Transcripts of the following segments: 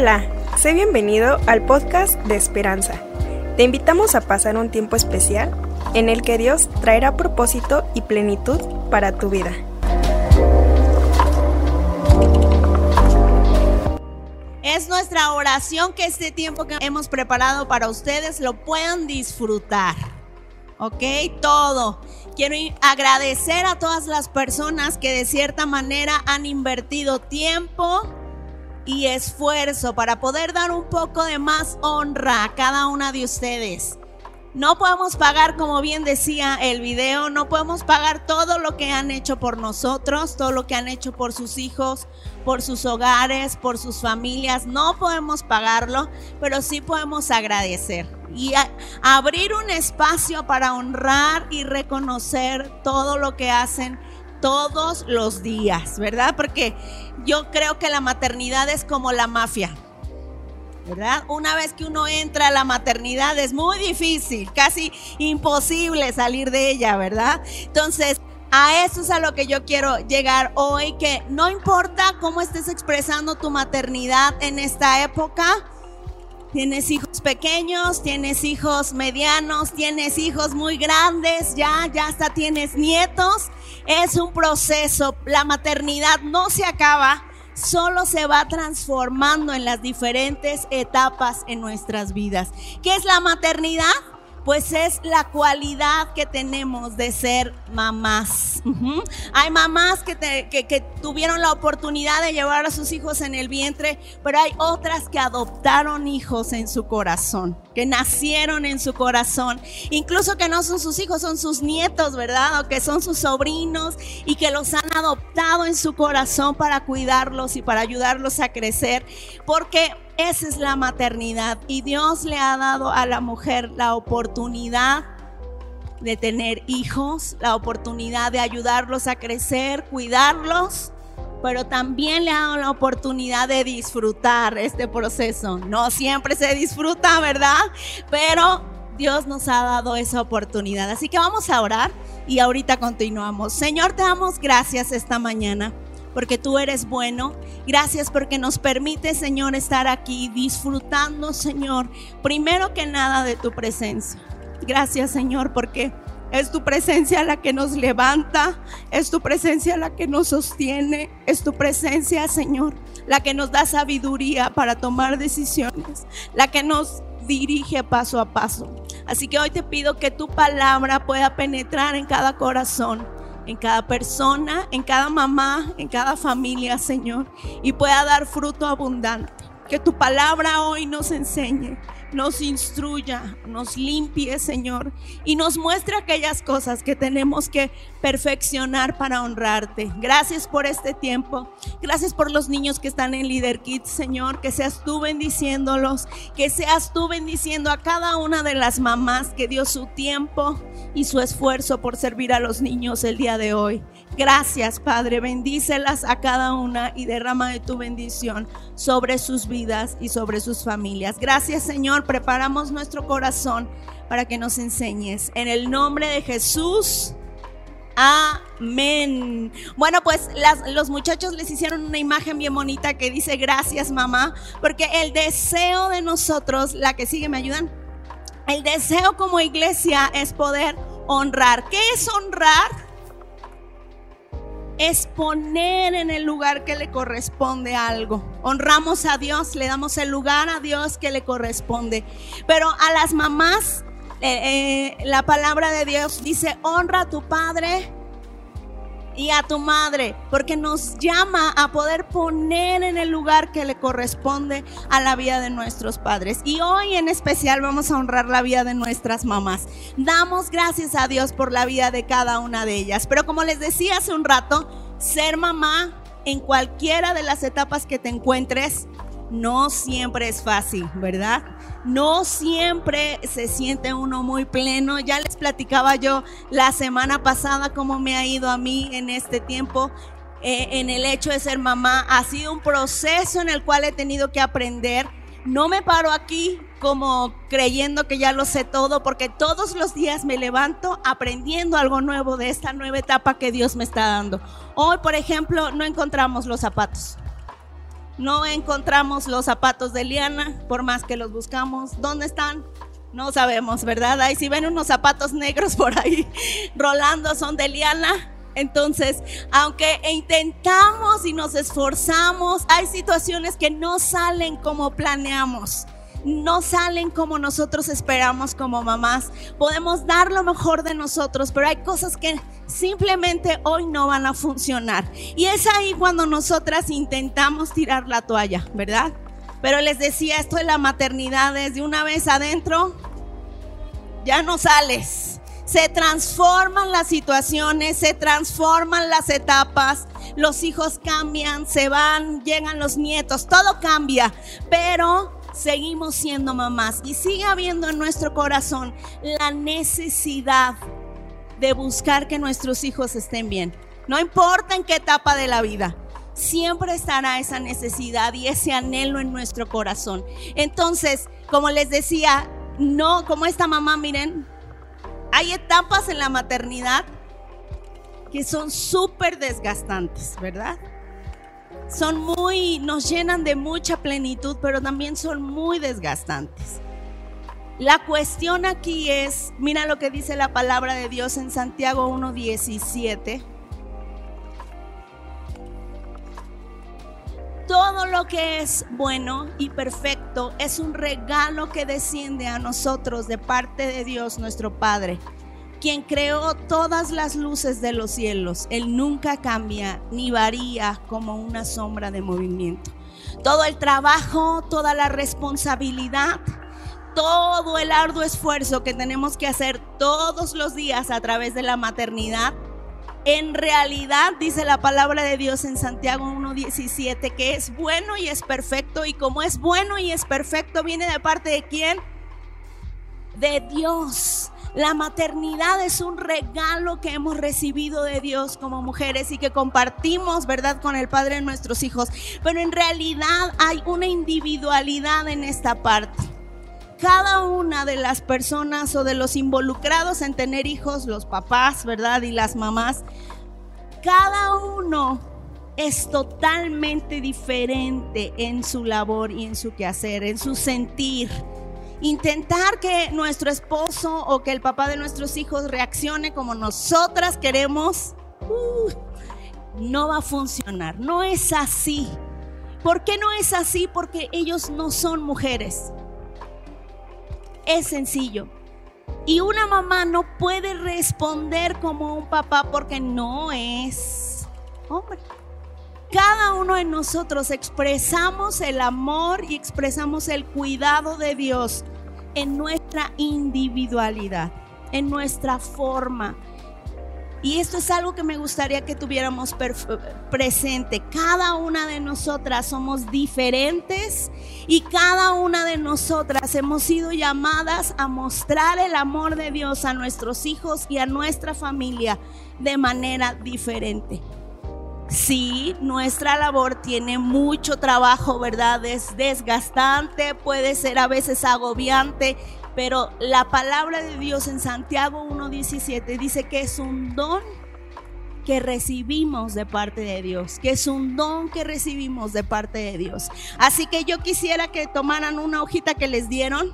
Hola, sé bienvenido al podcast de Esperanza. Te invitamos a pasar un tiempo especial en el que Dios traerá propósito y plenitud para tu vida. Es nuestra oración que este tiempo que hemos preparado para ustedes lo puedan disfrutar. ¿Ok? Todo. Quiero agradecer a todas las personas que de cierta manera han invertido tiempo y esfuerzo para poder dar un poco de más honra a cada una de ustedes. No podemos pagar, como bien decía el video, no podemos pagar todo lo que han hecho por nosotros, todo lo que han hecho por sus hijos, por sus hogares, por sus familias. No podemos pagarlo, pero sí podemos agradecer y abrir un espacio para honrar y reconocer todo lo que hacen todos los días, ¿verdad? Porque yo creo que la maternidad es como la mafia. ¿verdad? Una vez que uno entra a la maternidad es muy difícil, casi imposible salir de ella, ¿verdad? Entonces, a eso es a lo que yo quiero llegar hoy, que no importa cómo estés expresando tu maternidad en esta época, Tienes hijos pequeños, tienes hijos medianos, tienes hijos muy grandes, ya, ya hasta tienes nietos. Es un proceso. La maternidad no se acaba solo se va transformando en las diferentes etapas en nuestras vidas. ¿Qué es la maternidad? Pues es la cualidad que tenemos de ser mamás. Hay mamás que, que, tuvieron la oportunidad de llevar a sus hijos en el vientre, pero hay otras que adoptaron hijos en su corazón, que nacieron en su corazón, incluso que no son sus hijos, son sus nietos, ¿verdad? O que son sus sobrinos y que los han adoptado en su corazón para cuidarlos y para ayudarlos a crecer, porque esa es la maternidad. Y Dios le ha dado a la mujer la oportunidad de tener hijos, la oportunidad de ayudarlos a crecer, cuidarlos, pero también le ha dado la oportunidad de disfrutar este proceso. No siempre se disfruta, ¿verdad? Pero Dios nos ha dado esa oportunidad. Así que vamos a orar y ahorita continuamos. Señor, te damos gracias esta mañana porque tú eres bueno. Gracias porque nos permite, Señor, estar aquí disfrutando, Señor, primero que nada de tu presencia. Gracias, Señor, porque es tu presencia la que nos levanta, es tu presencia la que nos sostiene, es tu presencia, Señor, la que nos da sabiduría para tomar decisiones, la que nos dirige paso a paso. Así que hoy te pido que tu palabra pueda penetrar en cada corazón en cada persona, en cada mamá, en cada familia, Señor, y pueda dar fruto abundante. Que tu palabra hoy nos enseñe nos instruya, nos limpie, Señor, y nos muestre aquellas cosas que tenemos que perfeccionar para honrarte. Gracias por este tiempo. Gracias por los niños que están en Leader Kids, Señor, que seas tú bendiciéndolos, que seas tú bendiciendo a cada una de las mamás que dio su tiempo y su esfuerzo por servir a los niños el día de hoy. Gracias, Padre. Bendícelas a cada una y derrama de tu bendición sobre sus vidas y sobre sus familias. Gracias, Señor. Preparamos nuestro corazón para que nos enseñes. En el nombre de Jesús. Amén. Bueno, pues los muchachos les hicieron una imagen bien bonita que dice gracias mamá, porque el deseo de nosotros, la que sigue, ¿me ayudan? El deseo como iglesia es poder honrar. ¿Qué es honrar? Es poner en el lugar que le corresponde algo. Honramos a Dios, le damos el lugar a Dios que le corresponde. Pero a las mamás, eh, eh, la palabra de Dios dice, honra a tu padre y a tu madre, porque nos llama a poder poner en el lugar que le corresponde a la vida de nuestros padres. Y hoy en especial vamos a honrar la vida de nuestras mamás. Damos gracias a Dios por la vida de cada una de ellas. Pero como les decía hace un rato, ser mamá en cualquiera de las etapas que te encuentres no siempre es fácil, ¿verdad? no siempre se siente uno muy pleno. Ya les platicaba yo la semana pasada cómo me ha ido a mí en este tiempo. Eh, en el hecho de ser mamá ha sido un proceso en el cual he tenido que aprender. No me paro aquí como creyendo que ya lo sé todo, porque todos los días me levanto aprendiendo algo nuevo de esta nueva etapa que Dios me está dando. Hoy, por ejemplo, no encontramos los zapatos No encontramos los zapatos de Liana, por más que los buscamos. ¿Dónde están? No sabemos, ¿verdad? Ahí si ven unos zapatos negros por ahí rolando son de Liana. Entonces, aunque intentamos y nos esforzamos, hay situaciones que no salen como planeamos no salen como nosotros esperamos como mamás. Podemos dar lo mejor de nosotros, pero hay cosas que simplemente hoy no van a funcionar. Y es ahí cuando nosotras intentamos tirar la toalla, ¿verdad? Pero les decía, esto de la maternidad, desde una vez adentro, ya no sales. Se transforman las situaciones, se transforman las etapas, los hijos cambian, se van, llegan los nietos, todo cambia, pero seguimos siendo mamás y sigue habiendo en nuestro corazón la necesidad de buscar que nuestros hijos estén bien. No importa en qué etapa de la vida, siempre estará esa necesidad y ese anhelo en nuestro corazón. Entonces, como les decía, no, como esta mamá, miren, hay etapas en la maternidad que son súper desgastantes, ¿verdad? Son muy, nos llenan de mucha plenitud, pero también son muy desgastantes. La cuestión aquí es, mira lo que dice la palabra de Dios en Santiago 1.17. Todo lo que es bueno y perfecto es un regalo que desciende a nosotros de parte de Dios nuestro Padre quien creó todas las luces de los cielos. Él nunca cambia ni varía como una sombra de movimiento. Todo el trabajo, toda la responsabilidad, todo el arduo esfuerzo que tenemos que hacer todos los días a través de la maternidad, en realidad dice la palabra de Dios en Santiago 1.17 que es bueno y es perfecto y como es bueno y es perfecto viene de parte de quién? De Dios. La maternidad es un regalo que hemos recibido de Dios como mujeres y que compartimos, ¿verdad?, con el Padre de nuestros hijos. Pero en realidad hay una individualidad en esta parte. Cada una de las personas o de los involucrados en tener hijos, los papás, ¿verdad? Y las mamás, cada uno es totalmente diferente en su labor y en su quehacer, en su sentir intentar que nuestro esposo o que el papá de nuestros hijos reaccione como nosotras queremos, uh, no va a funcionar. No es así. ¿Por qué no es así? Porque ellos no son mujeres. Es sencillo. Y una mamá no puede responder como un papá porque no es hombre. Cada uno de nosotros expresamos el amor y expresamos el cuidado de Dios en nuestra individualidad, en nuestra forma. Y esto es algo que me gustaría que tuviéramos presente. Cada una de nosotras somos diferentes y cada una de nosotras hemos sido llamadas a mostrar el amor de Dios a nuestros hijos y a nuestra familia de manera diferente. Sí, nuestra labor tiene mucho trabajo, ¿verdad? Es desgastante, puede ser a veces agobiante, pero la palabra de Dios en Santiago 1.17 dice que es un don que recibimos de parte de Dios, que es un don que recibimos de parte de Dios. Así que yo quisiera que tomaran una hojita que les dieron.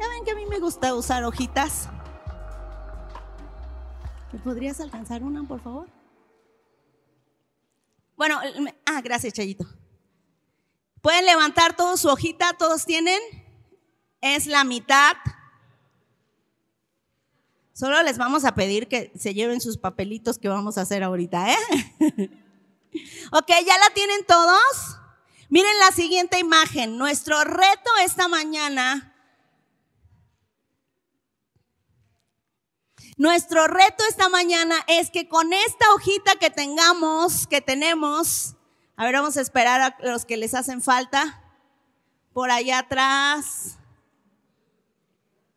Ya ven que a mí me gusta usar hojitas. ¿Me podrías alcanzar una, por favor? Bueno, ah, gracias, Chayito. Pueden levantar toda su hojita, todos tienen. Es la mitad. Solo les vamos a pedir que se lleven sus papelitos que vamos a hacer ahorita, ¿eh? ok, ¿ya la tienen todos? Miren la siguiente imagen. Nuestro reto esta mañana Nuestro reto esta mañana es que con esta hojita que tengamos, que tenemos, a ver, vamos a esperar a los que les hacen falta. Por allá atrás.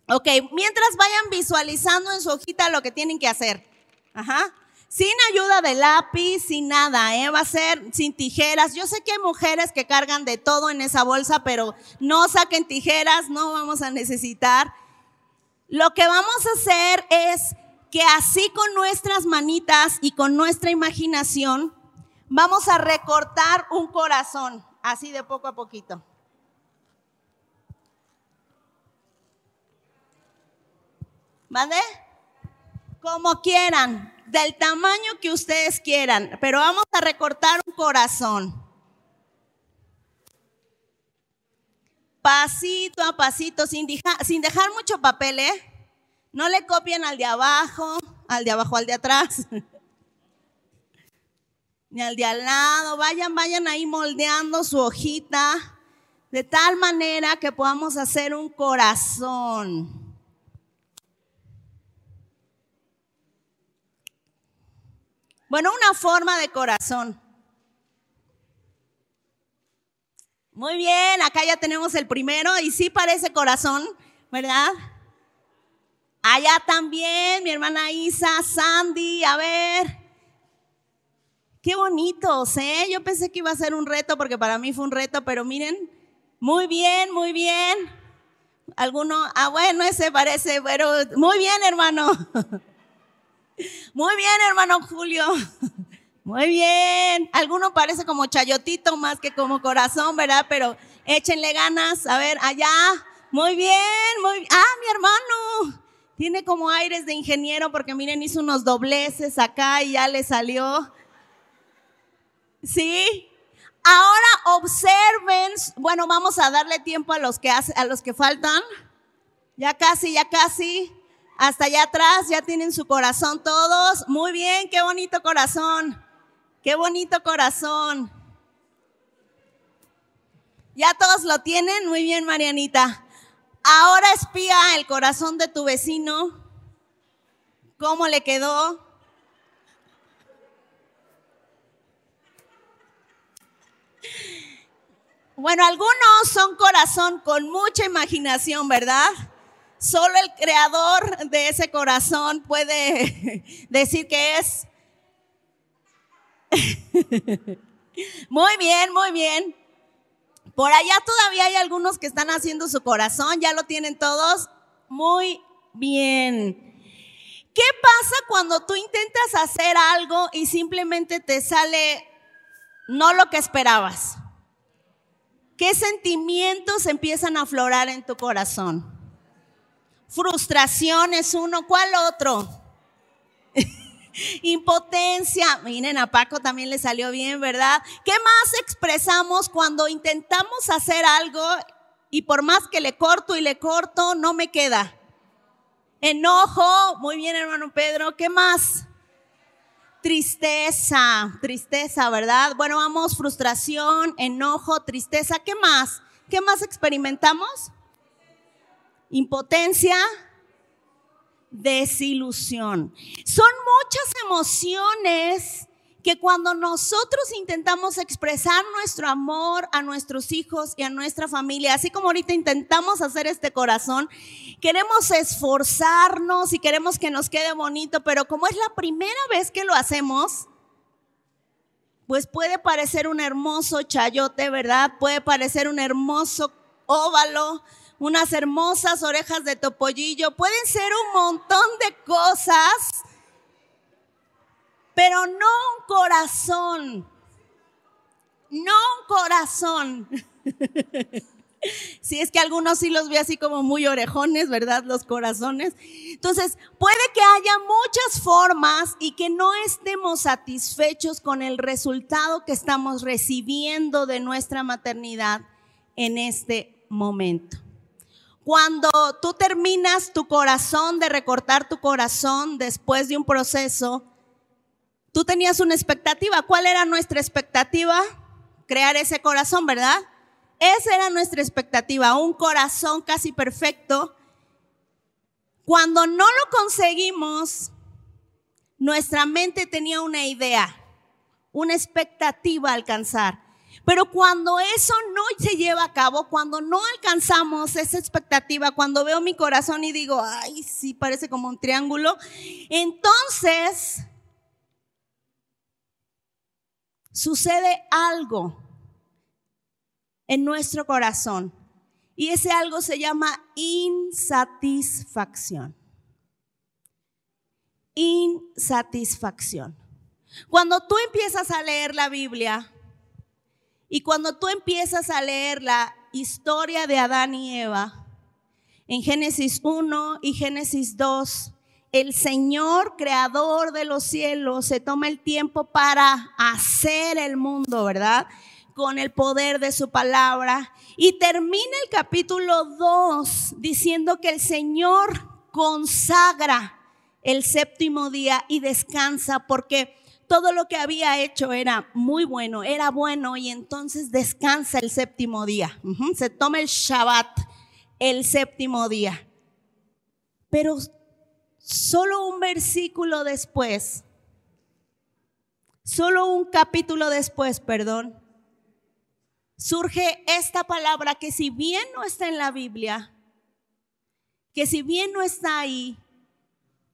Ok, mientras vayan visualizando en su hojita lo que tienen que hacer. Ajá. Sin ayuda de lápiz, sin nada, ¿eh? Va a ser sin tijeras. Yo sé que hay mujeres que cargan de todo en esa bolsa, pero no saquen tijeras, no vamos a necesitar. Lo que vamos a hacer es que así con nuestras manitas y con nuestra imaginación, vamos a recortar un corazón. así de poco a poquito. ¿Vale? Como quieran, del tamaño que ustedes quieran, pero vamos a recortar un corazón. Pasito a pasito, sin, sin dejar mucho papel, ¿eh? No le copien al de abajo, al de abajo, al de atrás. Ni al de al lado. Vayan, vayan ahí moldeando su hojita de tal manera que podamos hacer un corazón. Bueno, una forma de corazón. Muy bien, acá ya tenemos el primero y sí parece corazón, ¿verdad? Allá también, mi hermana Isa, Sandy, a ver. Qué bonitos, ¿eh? Yo pensé que iba a ser un reto porque para mí fue un reto, pero miren, muy bien, muy bien. Alguno, ah, bueno, ese parece, pero muy bien, hermano. Muy bien, hermano Julio. Muy bien. Alguno parece como chayotito más que como corazón, ¿verdad? Pero échenle ganas. A ver, allá. Muy bien, muy. Ah, mi hermano. Tiene como aires de ingeniero porque miren, hizo unos dobleces acá y ya le salió. ¿Sí? Ahora observen, bueno, vamos a darle tiempo a los que a los que faltan. Ya casi, ya casi. Hasta allá atrás ya tienen su corazón todos. Muy bien, qué bonito corazón. Qué bonito corazón. Ya todos lo tienen. Muy bien, Marianita. Ahora espía el corazón de tu vecino. ¿Cómo le quedó? Bueno, algunos son corazón con mucha imaginación, ¿verdad? Solo el creador de ese corazón puede decir que es. muy bien, muy bien. Por allá todavía hay algunos que están haciendo su corazón, ya lo tienen todos. Muy bien. ¿Qué pasa cuando tú intentas hacer algo y simplemente te sale no lo que esperabas? ¿Qué sentimientos empiezan a aflorar en tu corazón? Frustración es uno, ¿cuál otro? Impotencia. Miren, a Paco también le salió bien, ¿verdad? ¿Qué más expresamos cuando intentamos hacer algo y por más que le corto y le corto, no me queda? Enojo. Muy bien, hermano Pedro. ¿Qué más? Tristeza, tristeza, ¿verdad? Bueno, vamos, frustración, enojo, tristeza. ¿Qué más? ¿Qué más experimentamos? impotencia, desilusión. Son muchas emociones que cuando nosotros intentamos expresar nuestro amor a nuestros hijos y a nuestra familia, así como ahorita intentamos hacer este corazón, queremos esforzarnos y queremos que nos quede bonito, pero como es la primera vez que lo hacemos, pues puede parecer un hermoso chayote, ¿verdad? Puede parecer un hermoso óvalo, unas hermosas orejas de topollillo, pueden ser un montón de cosas, pero no un corazón, no un corazón. Si es que algunos sí los ve así como muy orejones, ¿verdad? Los corazones. Entonces, puede que haya muchas formas y que no estemos satisfechos con el resultado que estamos recibiendo de nuestra maternidad en este momento. Cuando tú terminas tu corazón de recortar tu corazón después de un proceso, tú tenías una expectativa. ¿Cuál era nuestra expectativa? Crear ese corazón, ¿verdad? Esa era nuestra expectativa, un corazón casi perfecto. Cuando no lo conseguimos, nuestra mente tenía una idea, una expectativa a alcanzar. Pero cuando eso no se lleva a cabo, cuando no alcanzamos esa expectativa, cuando veo mi corazón y digo, ay, sí, parece como un triángulo, entonces sucede algo en nuestro corazón. Y ese algo se llama insatisfacción. Insatisfacción. Cuando tú empiezas a leer la Biblia, Y cuando tú empiezas a leer la historia de Adán y Eva, en Génesis 1 y Génesis 2, el Señor, creador de los cielos, se toma el tiempo para hacer el mundo, ¿verdad? Con el poder de su palabra. Y termina el capítulo 2 diciendo que el Señor consagra el séptimo día y descansa porque todo lo que había hecho era muy bueno, era bueno y entonces descansa el séptimo día. Se toma el Shabbat el séptimo día. Pero solo un versículo después, solo un capítulo después, perdón, surge esta palabra que si bien no está en la Biblia, que si bien no está ahí,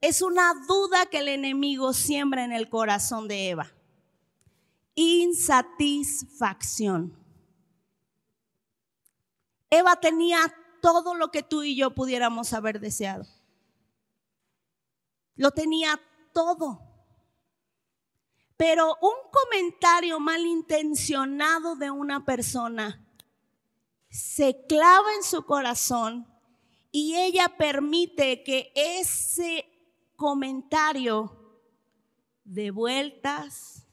es una duda que el enemigo siembra en el corazón de Eva. Insatisfacción. Eva tenía todo lo que tú y yo pudiéramos haber deseado. Lo tenía todo. Pero un comentario malintencionado de una persona se clava en su corazón y ella permite que ese comentario de vueltas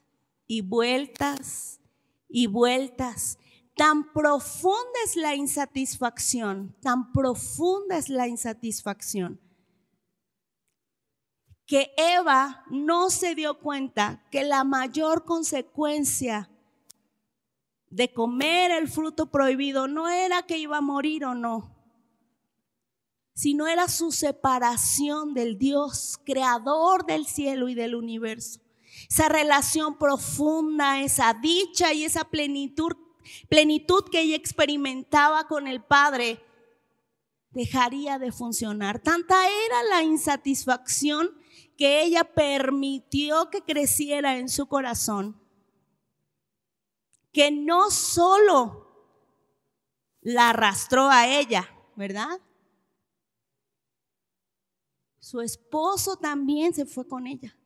y vueltas y vueltas. Tan profunda es la insatisfacción, tan profunda es la insatisfacción, que Eva no se dio cuenta que la mayor consecuencia de comer el fruto prohibido no era que iba a morir o no, sino era su separación del Dios, creador del cielo y del universo. Esa relación profunda, esa dicha y esa plenitud, plenitud que ella experimentaba con el Padre, dejaría de funcionar. Tanta era la insatisfacción que ella permitió que creciera en su corazón, que no solo la arrastró a ella, ¿verdad? Su esposo también se fue con ella.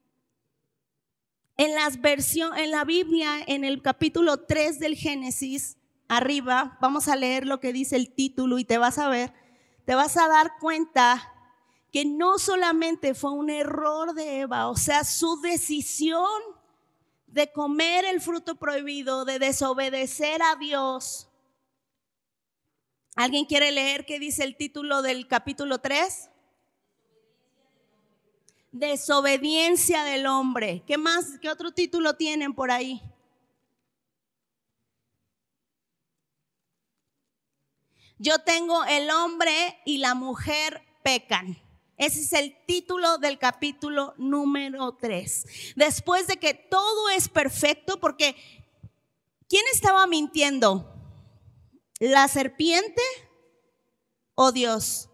En, las versión, en la Biblia, en el capítulo 3 del Génesis, arriba, vamos a leer lo que dice el título y te vas a ver, te vas a dar cuenta que no solamente fue un error de Eva, o sea, su decisión de comer el fruto prohibido, de desobedecer a Dios. ¿Alguien quiere leer qué dice el título del capítulo 3? Desobediencia del hombre. ¿Qué más? ¿Qué otro título tienen por ahí? Yo tengo el hombre y la mujer pecan. Ese es el título del capítulo número 3. Después de que todo es perfecto, porque ¿quién estaba mintiendo? ¿La serpiente o Dios?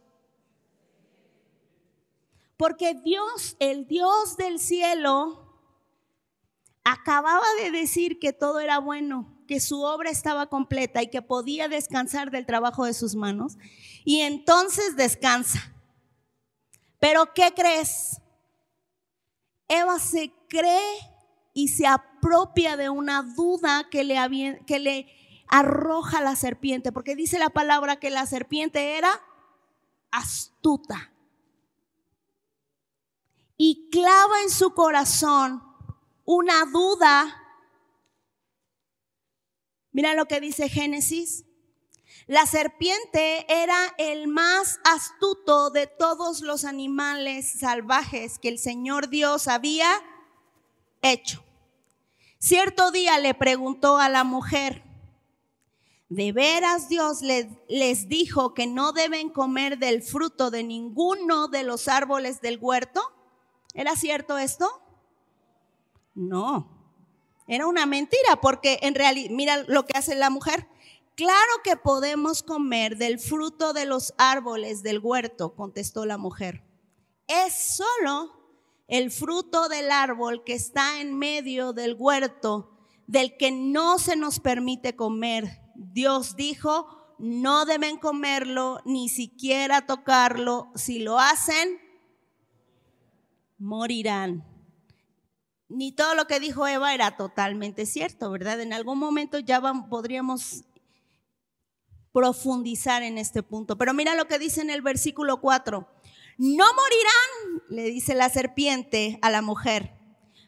Porque Dios, el Dios del cielo, acababa de decir que todo era bueno, que su obra estaba completa y que podía descansar del trabajo de sus manos. Y entonces descansa. Pero ¿qué crees? Eva se cree y se apropia de una duda que le, que le arroja la serpiente, porque dice la palabra que la serpiente era astuta y clava en su corazón una duda. Mira lo que dice Génesis. La serpiente era el más astuto de todos los animales salvajes que el Señor Dios había hecho. Cierto día le preguntó a la mujer, ¿de veras Dios les, dijo que no deben comer del fruto de ninguno de los árboles del huerto? ¿Era cierto esto? No. Era una mentira porque en realidad, mira lo que hace la mujer. Claro que podemos comer del fruto de los árboles del huerto, contestó la mujer. Es solo el fruto del árbol que está en medio del huerto, del que no se nos permite comer. Dios dijo, no deben comerlo, ni siquiera tocarlo. Si lo hacen, morirán. ni todo lo que dijo Eva era totalmente cierto, ¿verdad? En algún momento ya podríamos profundizar en este punto. Pero mira lo que dice en el versículo 4. No morirán, le dice la serpiente a la mujer.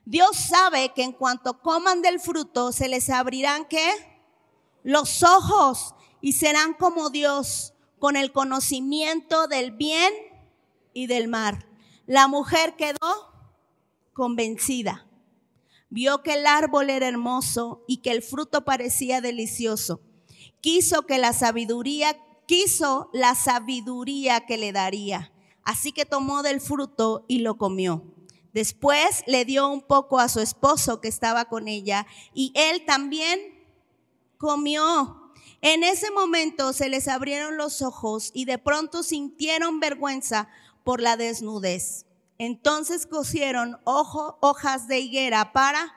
Dios sabe que en cuanto coman del fruto se les abrirán qué? Los ojos y serán como Dios con el conocimiento del bien y del mal. La mujer quedó convencida. Vio que el árbol era hermoso y que el fruto parecía delicioso quiso que la sabiduría, quiso la sabiduría que le daría. Así que tomó del fruto y lo comió. Después le dio un poco a su esposo que estaba con ella y él también comió. En ese momento se les abrieron los ojos y de pronto sintieron vergüenza por la desnudez. Entonces cosieron hojas de higuera para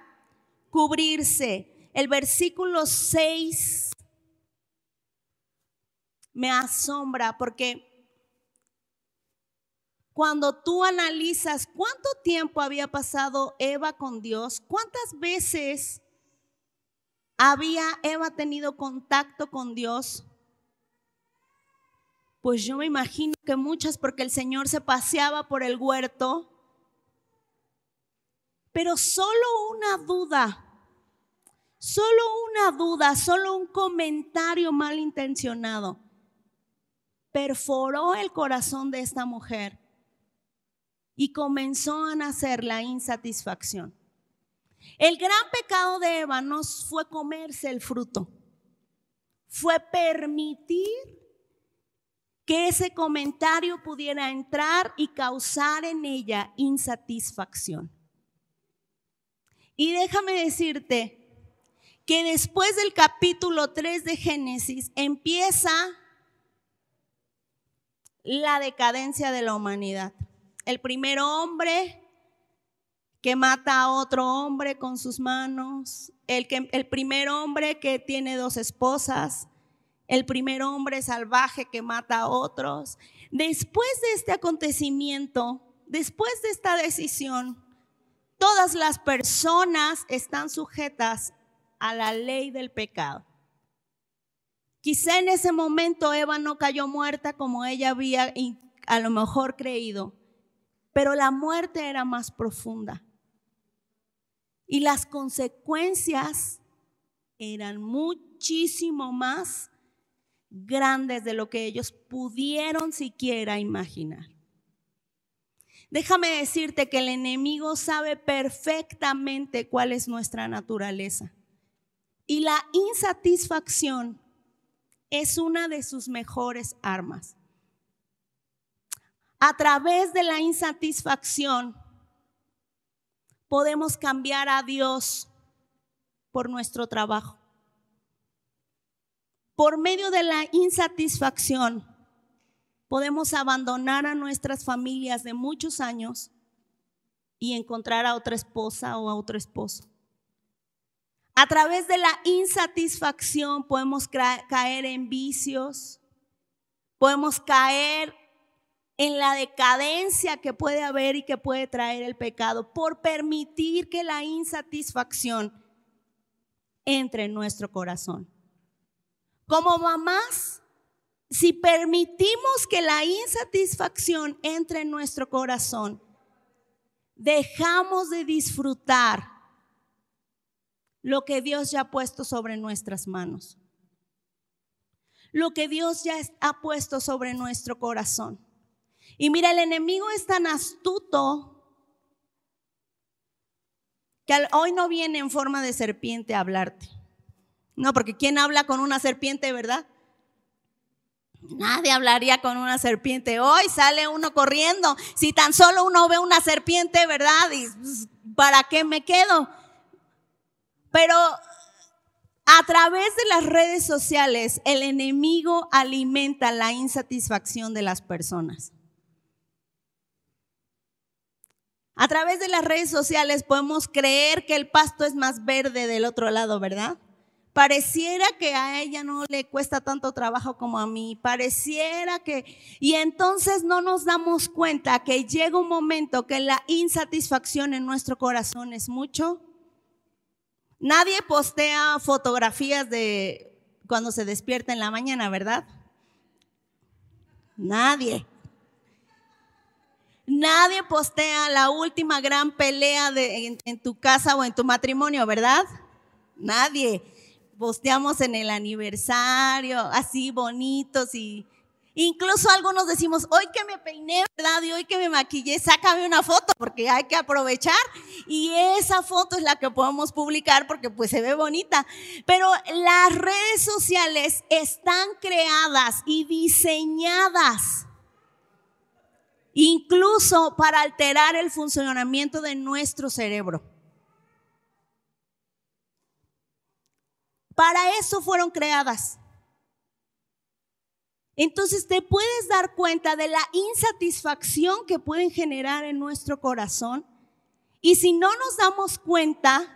cubrirse. El versículo 6 me asombra porque cuando tú analizas cuánto tiempo había pasado Eva con Dios, cuántas veces había Eva tenido contacto con Dios, pues yo me imagino que muchas porque el Señor se paseaba por el huerto, pero solo una duda, solo una duda, solo un comentario malintencionado perforó el corazón de esta mujer y comenzó a nacer la insatisfacción. El gran pecado de Eva no fue comerse el fruto, fue permitir que ese comentario pudiera entrar y causar en ella insatisfacción. Y déjame decirte que después del capítulo 3 de Génesis empieza la decadencia de la humanidad. El primer hombre que mata a otro hombre con sus manos, el, que, el primer hombre que tiene dos esposas, el primer hombre salvaje que mata a otros. Después de este acontecimiento, después de esta decisión, todas las personas están sujetas a la ley del pecado. Quizá en ese momento Eva no cayó muerta como ella había a lo mejor creído, pero la muerte era más profunda. Y las consecuencias eran muchísimo más grandes de lo que ellos pudieron siquiera imaginar. Déjame decirte que el enemigo sabe perfectamente cuál es nuestra naturaleza. Y la insatisfacción es una de sus mejores armas. A través de la insatisfacción podemos cambiar a Dios por nuestro trabajo. Por medio de la insatisfacción podemos abandonar a nuestras familias de muchos años y encontrar a otra esposa o a otro esposo. A través de la insatisfacción podemos caer en vicios, podemos caer en la decadencia que puede haber y que puede traer el pecado por permitir que la insatisfacción entre en nuestro corazón. Como mamás, si permitimos que la insatisfacción entre en nuestro corazón, dejamos de disfrutar lo que Dios ya ha puesto sobre nuestras manos, lo que Dios ya ha puesto sobre nuestro corazón. Y mira, el enemigo es tan astuto que hoy no viene en forma de serpiente a hablarte. No, porque ¿quién habla con una serpiente, verdad? Nadie hablaría con una serpiente. Hoy sale uno corriendo. Si tan solo uno ve una serpiente, ¿verdad? ¿Y pues, para qué me quedo? Pero a través de las redes sociales, el enemigo alimenta la insatisfacción de las personas. A través de las redes sociales podemos creer que el pasto es más verde del otro lado, ¿verdad? Pareciera que a ella no le cuesta tanto trabajo como a mí. Pareciera que... Y entonces no nos damos cuenta que llega un momento que la insatisfacción en nuestro corazón es mucho. Nadie postea fotografías de cuando se despierta en la mañana, ¿verdad? Nadie. Nadie postea la última gran pelea en, en tu casa o en tu matrimonio, ¿verdad? Nadie posteamos en el aniversario, así bonitos y incluso algunos decimos, hoy que me peiné, ¿verdad? Y hoy que me maquillé, sácame una foto porque hay que aprovechar y esa foto es la que podemos publicar porque pues se ve bonita. Pero las redes sociales están creadas y diseñadas incluso para alterar el funcionamiento de nuestro cerebro. Para eso fueron creadas. Entonces te puedes dar cuenta de la insatisfacción que pueden generar en nuestro corazón. Y si no nos damos cuenta,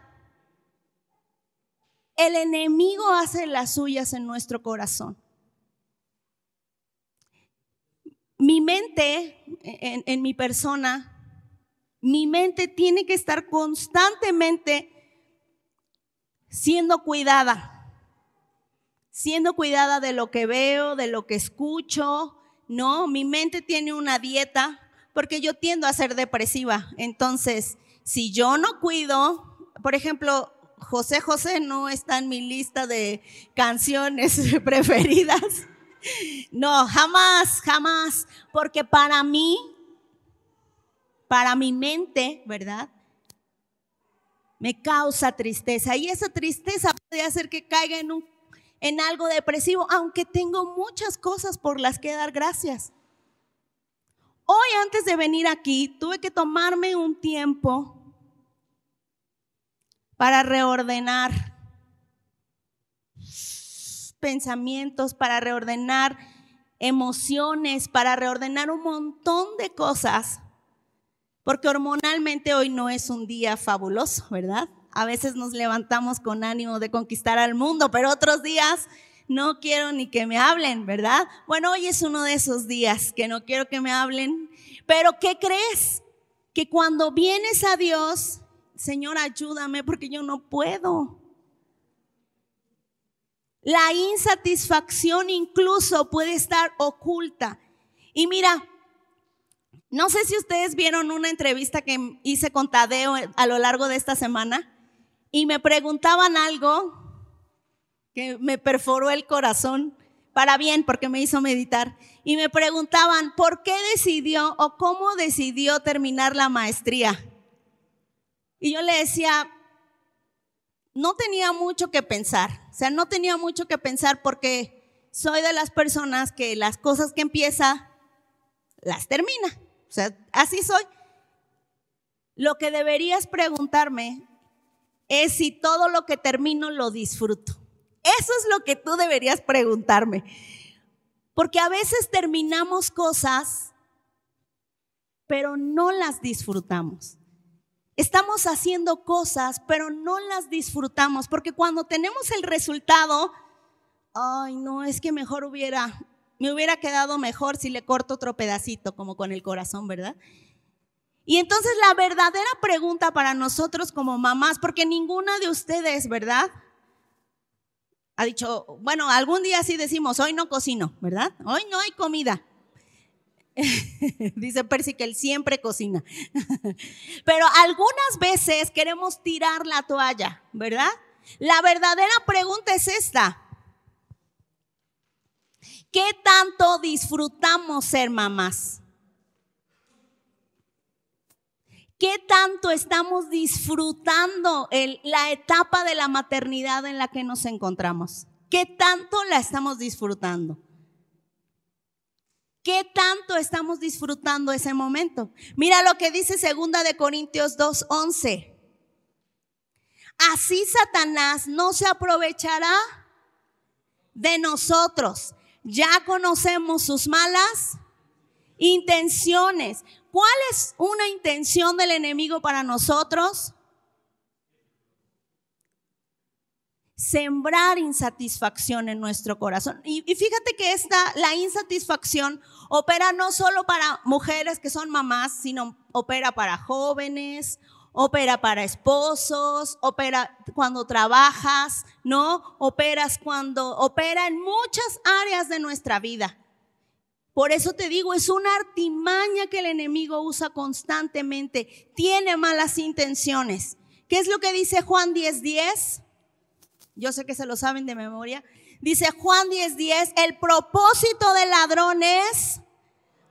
el enemigo hace las suyas en nuestro corazón. Mi mente, en, mi persona, mi mente tiene que estar constantemente siendo cuidada, siendo cuidada de lo que veo, de lo que escucho. No, mi mente tiene una dieta porque yo tiendo a ser depresiva. Entonces, si yo no cuido, por ejemplo, José José no está en mi lista de canciones preferidas. No, jamás, jamás, porque para mí, para mi mente, ¿verdad? Me causa tristeza y esa tristeza puede hacer que caiga en, un, en algo depresivo, aunque tengo muchas cosas por las que dar gracias. Hoy antes de venir aquí tuve que tomarme un tiempo para reordenar pensamientos, para reordenar emociones, para reordenar un montón de cosas porque hormonalmente hoy no es un día fabuloso, ¿verdad? A veces nos levantamos con ánimo de conquistar al mundo, pero otros días no quiero ni que me hablen, ¿verdad? Bueno, hoy es uno de esos días que no quiero que me hablen, pero ¿qué crees? Que cuando vienes a Dios, Señor, ayúdame porque yo no puedo. La insatisfacción incluso puede estar oculta. Y mira, no sé si ustedes vieron una entrevista que hice con Tadeo a lo largo de esta semana y me preguntaban algo que me perforó el corazón para bien porque me hizo meditar y me preguntaban por qué decidió o cómo decidió terminar la maestría. Y yo le decía, no tenía mucho que pensar, o sea, no tenía mucho que pensar porque soy de las personas que las cosas que empieza, las termina. O sea, así soy. Lo que deberías preguntarme es si todo lo que termino lo disfruto. Eso es lo que tú deberías preguntarme. Porque a veces terminamos cosas, pero no las disfrutamos. Estamos haciendo cosas, pero no las disfrutamos. Porque cuando tenemos el resultado, ay, no, es que mejor hubiera, me hubiera quedado mejor si le corto otro pedacito, como con el corazón, ¿verdad? Y entonces la verdadera pregunta para nosotros como mamás, porque ninguna de ustedes, ¿verdad? Ha dicho, bueno, algún día sí decimos, hoy no cocino, ¿verdad? Hoy no hay comida. Dice Percy que él siempre cocina. Pero algunas veces queremos tirar la toalla, ¿verdad? La verdadera pregunta es esta. ¿Qué tanto disfrutamos ser mamás? ¿Qué tanto estamos disfrutando la etapa de la maternidad en la que nos encontramos? ¿Qué tanto la estamos disfrutando? ¿Qué tanto estamos disfrutando ese momento? Mira lo que dice segunda de Corintios 2:11. Así Satanás no se aprovechará de nosotros, ya conocemos sus malas intenciones. ¿Cuál es una intención del enemigo para nosotros? sembrar insatisfacción en nuestro corazón. Y, fíjate que esta, la insatisfacción opera no solo para mujeres que son mamás, sino opera para jóvenes, opera para esposos, opera cuando trabajas, ¿no? Operas cuando, opera en muchas áreas de nuestra vida. Por eso te digo, es una artimaña que el enemigo usa constantemente. Tiene malas intenciones. ¿Qué es lo que dice Juan 10:10? 10? Yo sé que se lo saben de memoria. Dice Juan 10:10, 10, el propósito del ladrón es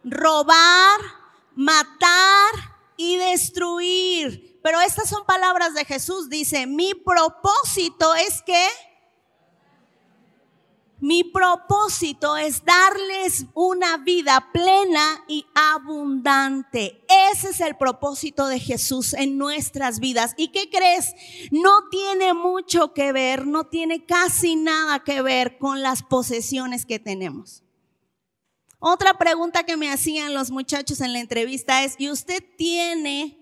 robar, matar y destruir. Pero estas son palabras de Jesús. Dice, mi propósito es que mi propósito es darles una vida plena y abundante. Ese es el propósito de Jesús en nuestras vidas. ¿Y qué crees? No tiene mucho que ver, no tiene casi nada que ver con las posesiones que tenemos. Otra pregunta que me hacían los muchachos en la entrevista es, ¿y usted tiene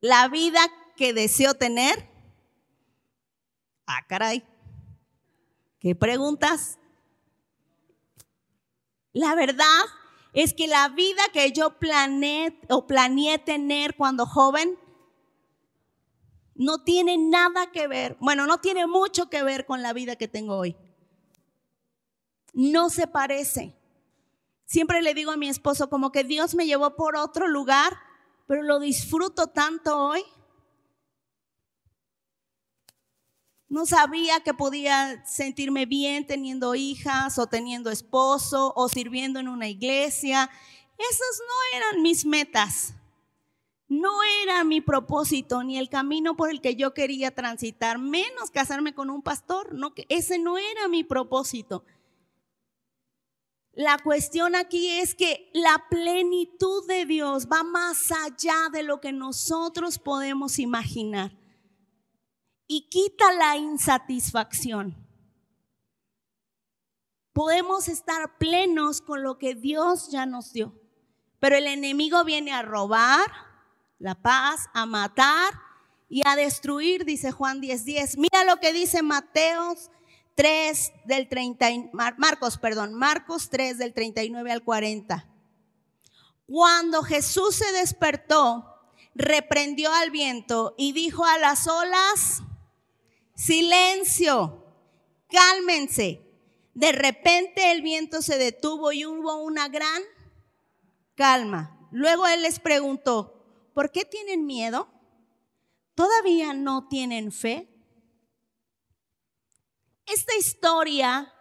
la vida que deseó tener? Ah, caray. ¿Qué preguntas? La verdad es que la vida que yo planeé o planeé tener cuando joven no tiene nada que ver, bueno, no tiene mucho que ver con la vida que tengo hoy. No se parece. Siempre le digo a mi esposo como que Dios me llevó por otro lugar, pero lo disfruto tanto hoy. No sabía que podía sentirme bien teniendo hijas o teniendo esposo o sirviendo en una iglesia. Esas no eran mis metas. No era mi propósito ni el camino por el que yo quería transitar, menos casarme con un pastor. No, ese no era mi propósito. La cuestión aquí es que la plenitud de Dios va más allá de lo que nosotros podemos imaginar y quita la insatisfacción. Podemos estar plenos con lo que Dios ya nos dio, pero el enemigo viene a robar la paz, a matar y a destruir, dice Juan 10:10. 10. Mira lo que dice Mateos 3 del 30, Marcos, perdón, Marcos 3 del 39 al 40. Cuando Jesús se despertó, reprendió al viento y dijo a las olas, silencio, cálmense. De repente el viento se detuvo y hubo una gran calma. Luego él les preguntó, ¿por qué tienen miedo? ¿Todavía no tienen fe? Esta historia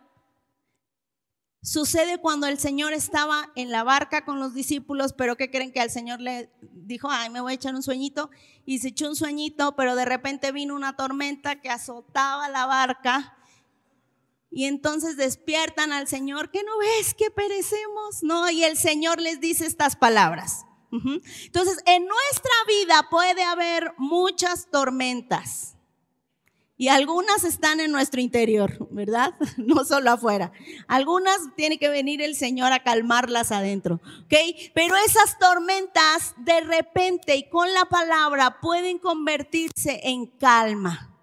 sucede cuando el Señor estaba en la barca con los discípulos, pero ¿qué creen que al Señor le dijo, ay, me voy a echar un sueñito? Y se echó un sueñito, pero de repente vino una tormenta que azotaba la barca. Y entonces despiertan al Señor, ¿qué no ves que perecemos? No, y el Señor les dice estas palabras. Entonces, en nuestra vida puede haber muchas tormentas. Y algunas están en nuestro interior, ¿verdad? No solo afuera. Algunas tiene que venir el Señor a calmarlas adentro, ¿ok? Pero esas tormentas de repente y con la palabra pueden convertirse en calma.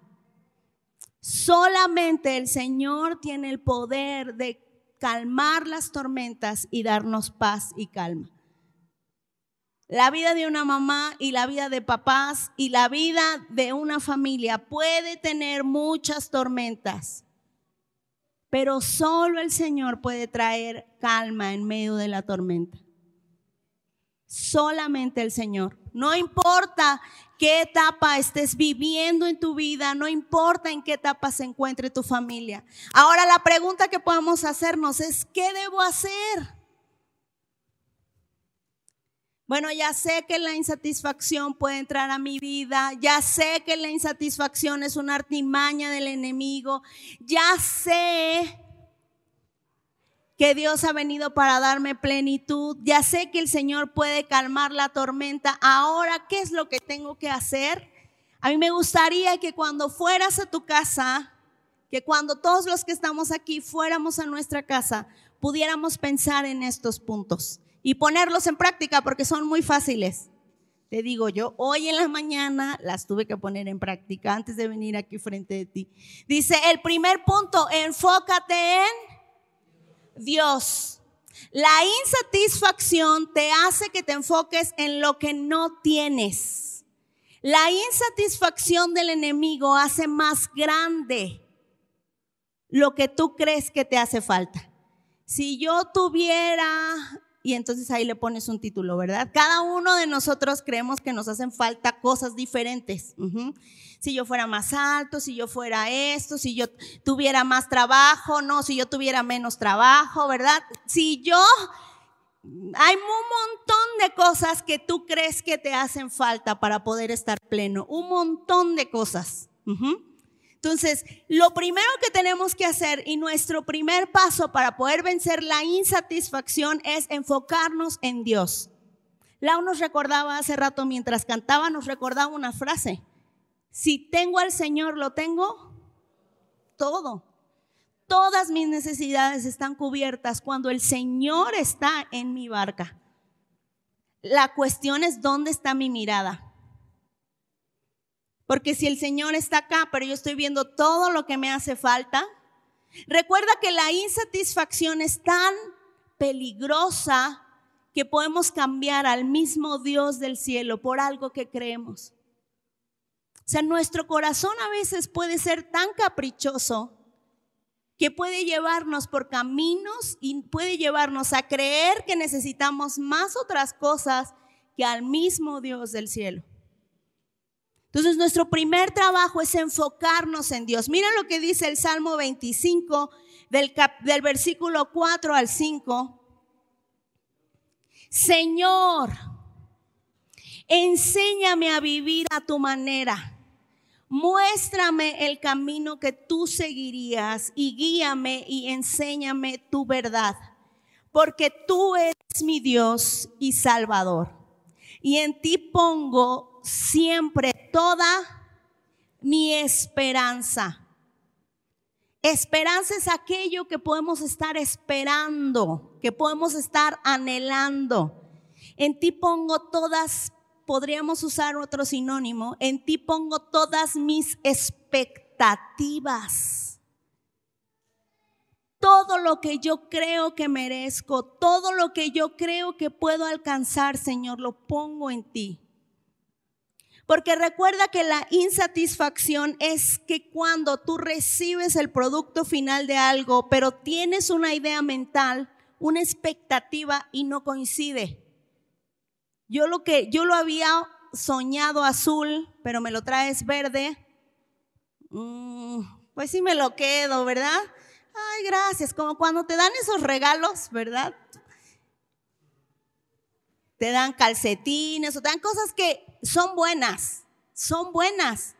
Solamente el Señor tiene el poder de calmar las tormentas y darnos paz y calma. La vida de una mamá y la vida de papás y la vida de una familia puede tener muchas tormentas, pero solo el Señor puede traer calma en medio de la tormenta. Solamente el Señor. No importa qué etapa estés viviendo en tu vida, no importa en qué etapa se encuentre tu familia. Ahora la pregunta que podemos hacernos es, ¿qué debo hacer? Bueno, ya sé que la insatisfacción puede entrar a mi vida, ya sé que la insatisfacción es una artimaña del enemigo, ya sé que Dios ha venido para darme plenitud, ya sé que el Señor puede calmar la tormenta. Ahora, ¿qué es lo que tengo que hacer? A mí me gustaría que cuando fueras a tu casa, que cuando todos los que estamos aquí fuéramos a nuestra casa, pudiéramos pensar en estos puntos y ponerlos en práctica porque son muy fáciles. Te digo yo, hoy en la mañana las tuve que poner en práctica antes de venir aquí frente de ti. Dice, el primer punto, enfócate en Dios. La insatisfacción te hace que te enfoques en lo que no tienes. La insatisfacción del enemigo hace más grande lo que tú crees que te hace falta. Si yo tuviera y entonces ahí le pones un título, ¿verdad? Cada uno de nosotros creemos que nos hacen falta cosas diferentes. Si yo fuera más alto, si yo fuera esto, si yo tuviera más trabajo, no, si yo tuviera menos trabajo, ¿verdad? Si yo... Hay un montón de cosas que tú crees que te hacen falta para poder estar pleno. Un montón de cosas. Entonces, lo primero que tenemos que hacer y nuestro primer paso para poder vencer la insatisfacción es enfocarnos en Dios. Lau nos recordaba hace rato mientras cantaba, nos recordaba una frase. Si tengo al Señor, lo tengo todo. Todas mis necesidades están cubiertas cuando el Señor está en mi barca. La cuestión es dónde está mi mirada. Porque si el Señor está acá, pero yo estoy viendo todo lo que me hace falta, recuerda que la insatisfacción es tan peligrosa que podemos cambiar al mismo Dios del cielo por algo que creemos. O sea, nuestro corazón a veces puede ser tan caprichoso que puede llevarnos por caminos y puede llevarnos a creer que necesitamos más otras cosas que al mismo Dios del cielo. Entonces nuestro primer trabajo es enfocarnos en Dios. Mira lo que dice el Salmo 25 del, del versículo 4 al 5. Señor, enséñame a vivir a tu manera. Muéstrame el camino que tú seguirías y guíame y enséñame tu verdad, porque tú eres mi Dios y Salvador. Y en ti pongo siempre toda mi esperanza. Esperanza es aquello que podemos estar esperando, que podemos estar anhelando. En ti pongo todas, podríamos usar otro sinónimo, en ti pongo todas mis expectativas. Todo lo que yo creo que merezco, todo lo que yo creo que puedo alcanzar, Señor, lo pongo en ti. Porque recuerda que la insatisfacción es que cuando tú recibes el producto final de algo, pero tienes una idea mental, una expectativa y no coincide. Yo lo que yo lo había soñado azul, pero me lo traes verde. Mm, pues sí me lo quedo, ¿verdad? Ay, gracias, como cuando te dan esos regalos, ¿verdad? Te dan calcetines o te dan cosas que son buenas, son buenas,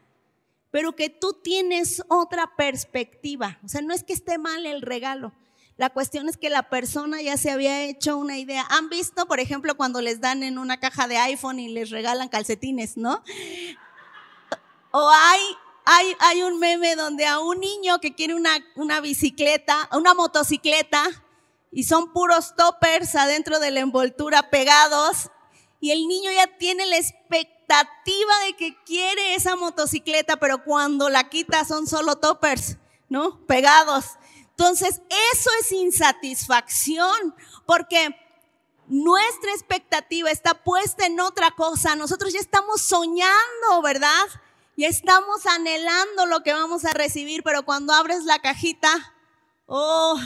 pero que tú tienes otra perspectiva. O sea, no es que esté mal el regalo. La cuestión es que la persona ya se había hecho una idea. ¿Han visto, por ejemplo, cuando les dan en una caja de iPhone y les regalan calcetines, no? O hay, hay, hay un meme donde a un niño que quiere una, una bicicleta, una motocicleta, y son puros toppers adentro de la envoltura pegados, y el niño ya tiene la expectativa de que quiere esa motocicleta, pero cuando la quita son solo toppers, ¿no? Pegados. Entonces, eso es insatisfacción, porque nuestra expectativa está puesta en otra cosa. Nosotros ya estamos soñando, ¿verdad? Ya estamos anhelando lo que vamos a recibir, pero cuando abres la cajita, oh,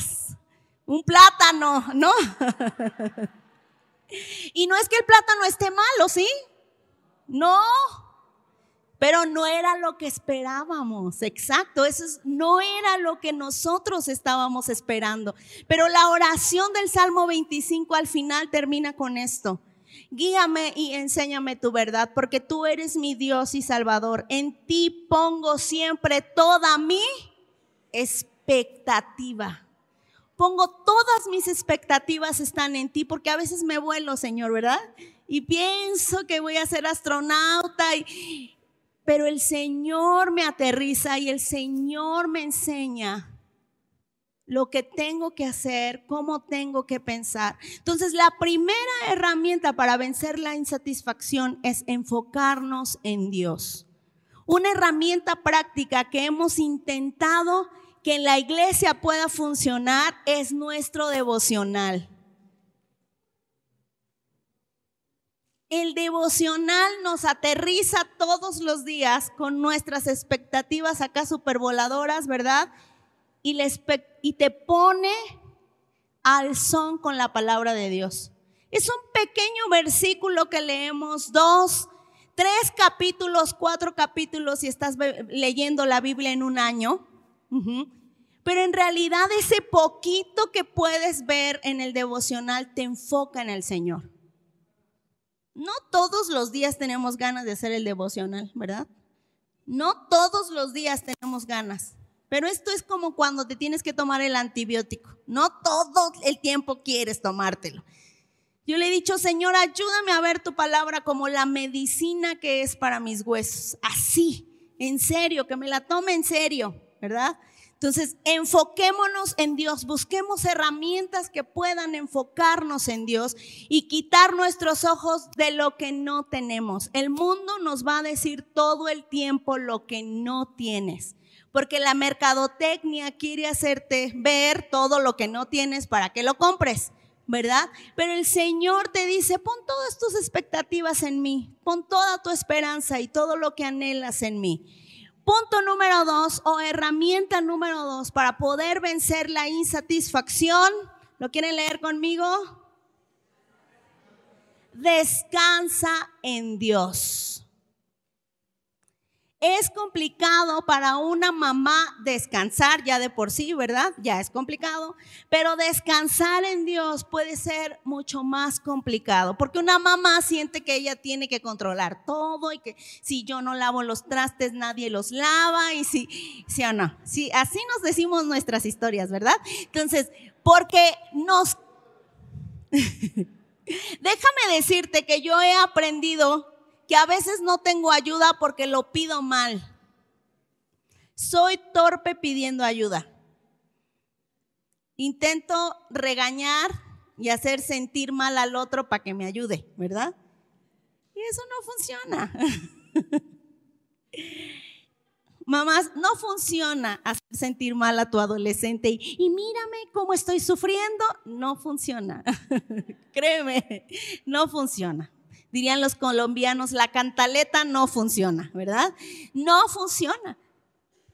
un plátano, ¿no? Y no es que el plátano esté malo, ¿sí? No. Pero no era lo que esperábamos, exacto, eso no era lo que nosotros estábamos esperando. Pero la oración del Salmo 25 al final termina con esto. Guíame y enséñame tu verdad, porque tú eres mi Dios y Salvador. En ti pongo siempre toda mi expectativa pongo todas mis expectativas están en ti, porque a veces me vuelo, Señor, ¿verdad? Y pienso que voy a ser astronauta, y, pero el Señor me aterriza y el Señor me enseña lo que tengo que hacer, cómo tengo que pensar. Entonces, la primera herramienta para vencer la insatisfacción es enfocarnos en Dios. Una herramienta práctica que hemos intentado que en la iglesia pueda funcionar es nuestro devocional. El devocional nos aterriza todos los días con nuestras expectativas acá supervoladoras, ¿verdad? Y, y te pone al son con la palabra de Dios. Es un pequeño versículo que leemos, dos, tres capítulos, cuatro capítulos si estás leyendo la Biblia en un año. Pero en realidad ese poquito que puedes ver en el devocional te enfoca en el Señor. No todos los días tenemos ganas de hacer el devocional, ¿verdad? No todos los días tenemos ganas. Pero esto es como cuando te tienes que tomar el antibiótico. No todo el tiempo quieres tomártelo. Yo le he dicho, Señor, ayúdame a ver tu palabra como la medicina que es para mis huesos. Así, en serio, que me la tome en serio, ¿verdad? Entonces, enfoquémonos en Dios, busquemos herramientas que puedan enfocarnos en Dios y quitar nuestros ojos de lo que no tenemos. El mundo nos va a decir todo el tiempo lo que no tienes, porque la mercadotecnia quiere hacerte ver todo lo que no tienes para que lo compres. ¿verdad? Pero el Señor te dice, pon todas tus expectativas en mí, pon toda tu esperanza y todo lo que anhelas en mí. Punto número dos o herramienta número dos para poder vencer la insatisfacción. ¿Lo quieren leer conmigo? Descansa en Dios. Es complicado para una mamá descansar ya de por sí, ¿verdad? Ya es complicado. Pero descansar en Dios puede ser mucho más complicado, porque una mamá siente que ella tiene que controlar todo y que si yo no lavo los trastes, nadie los lava y si, sí o no. Sí, así nos decimos nuestras historias, ¿verdad? Entonces, porque nos... Déjame decirte que yo he aprendido que a veces no tengo ayuda porque lo pido mal. Soy torpe pidiendo ayuda. Intento regañar y hacer sentir mal al otro para que me ayude, ¿verdad? Y eso no funciona. Mamás, no funciona hacer sentir mal a tu adolescente y, y, mírame cómo estoy sufriendo. No funciona. Créeme, no funciona dirían los colombianos, la cantaleta no funciona, ¿verdad? No funciona.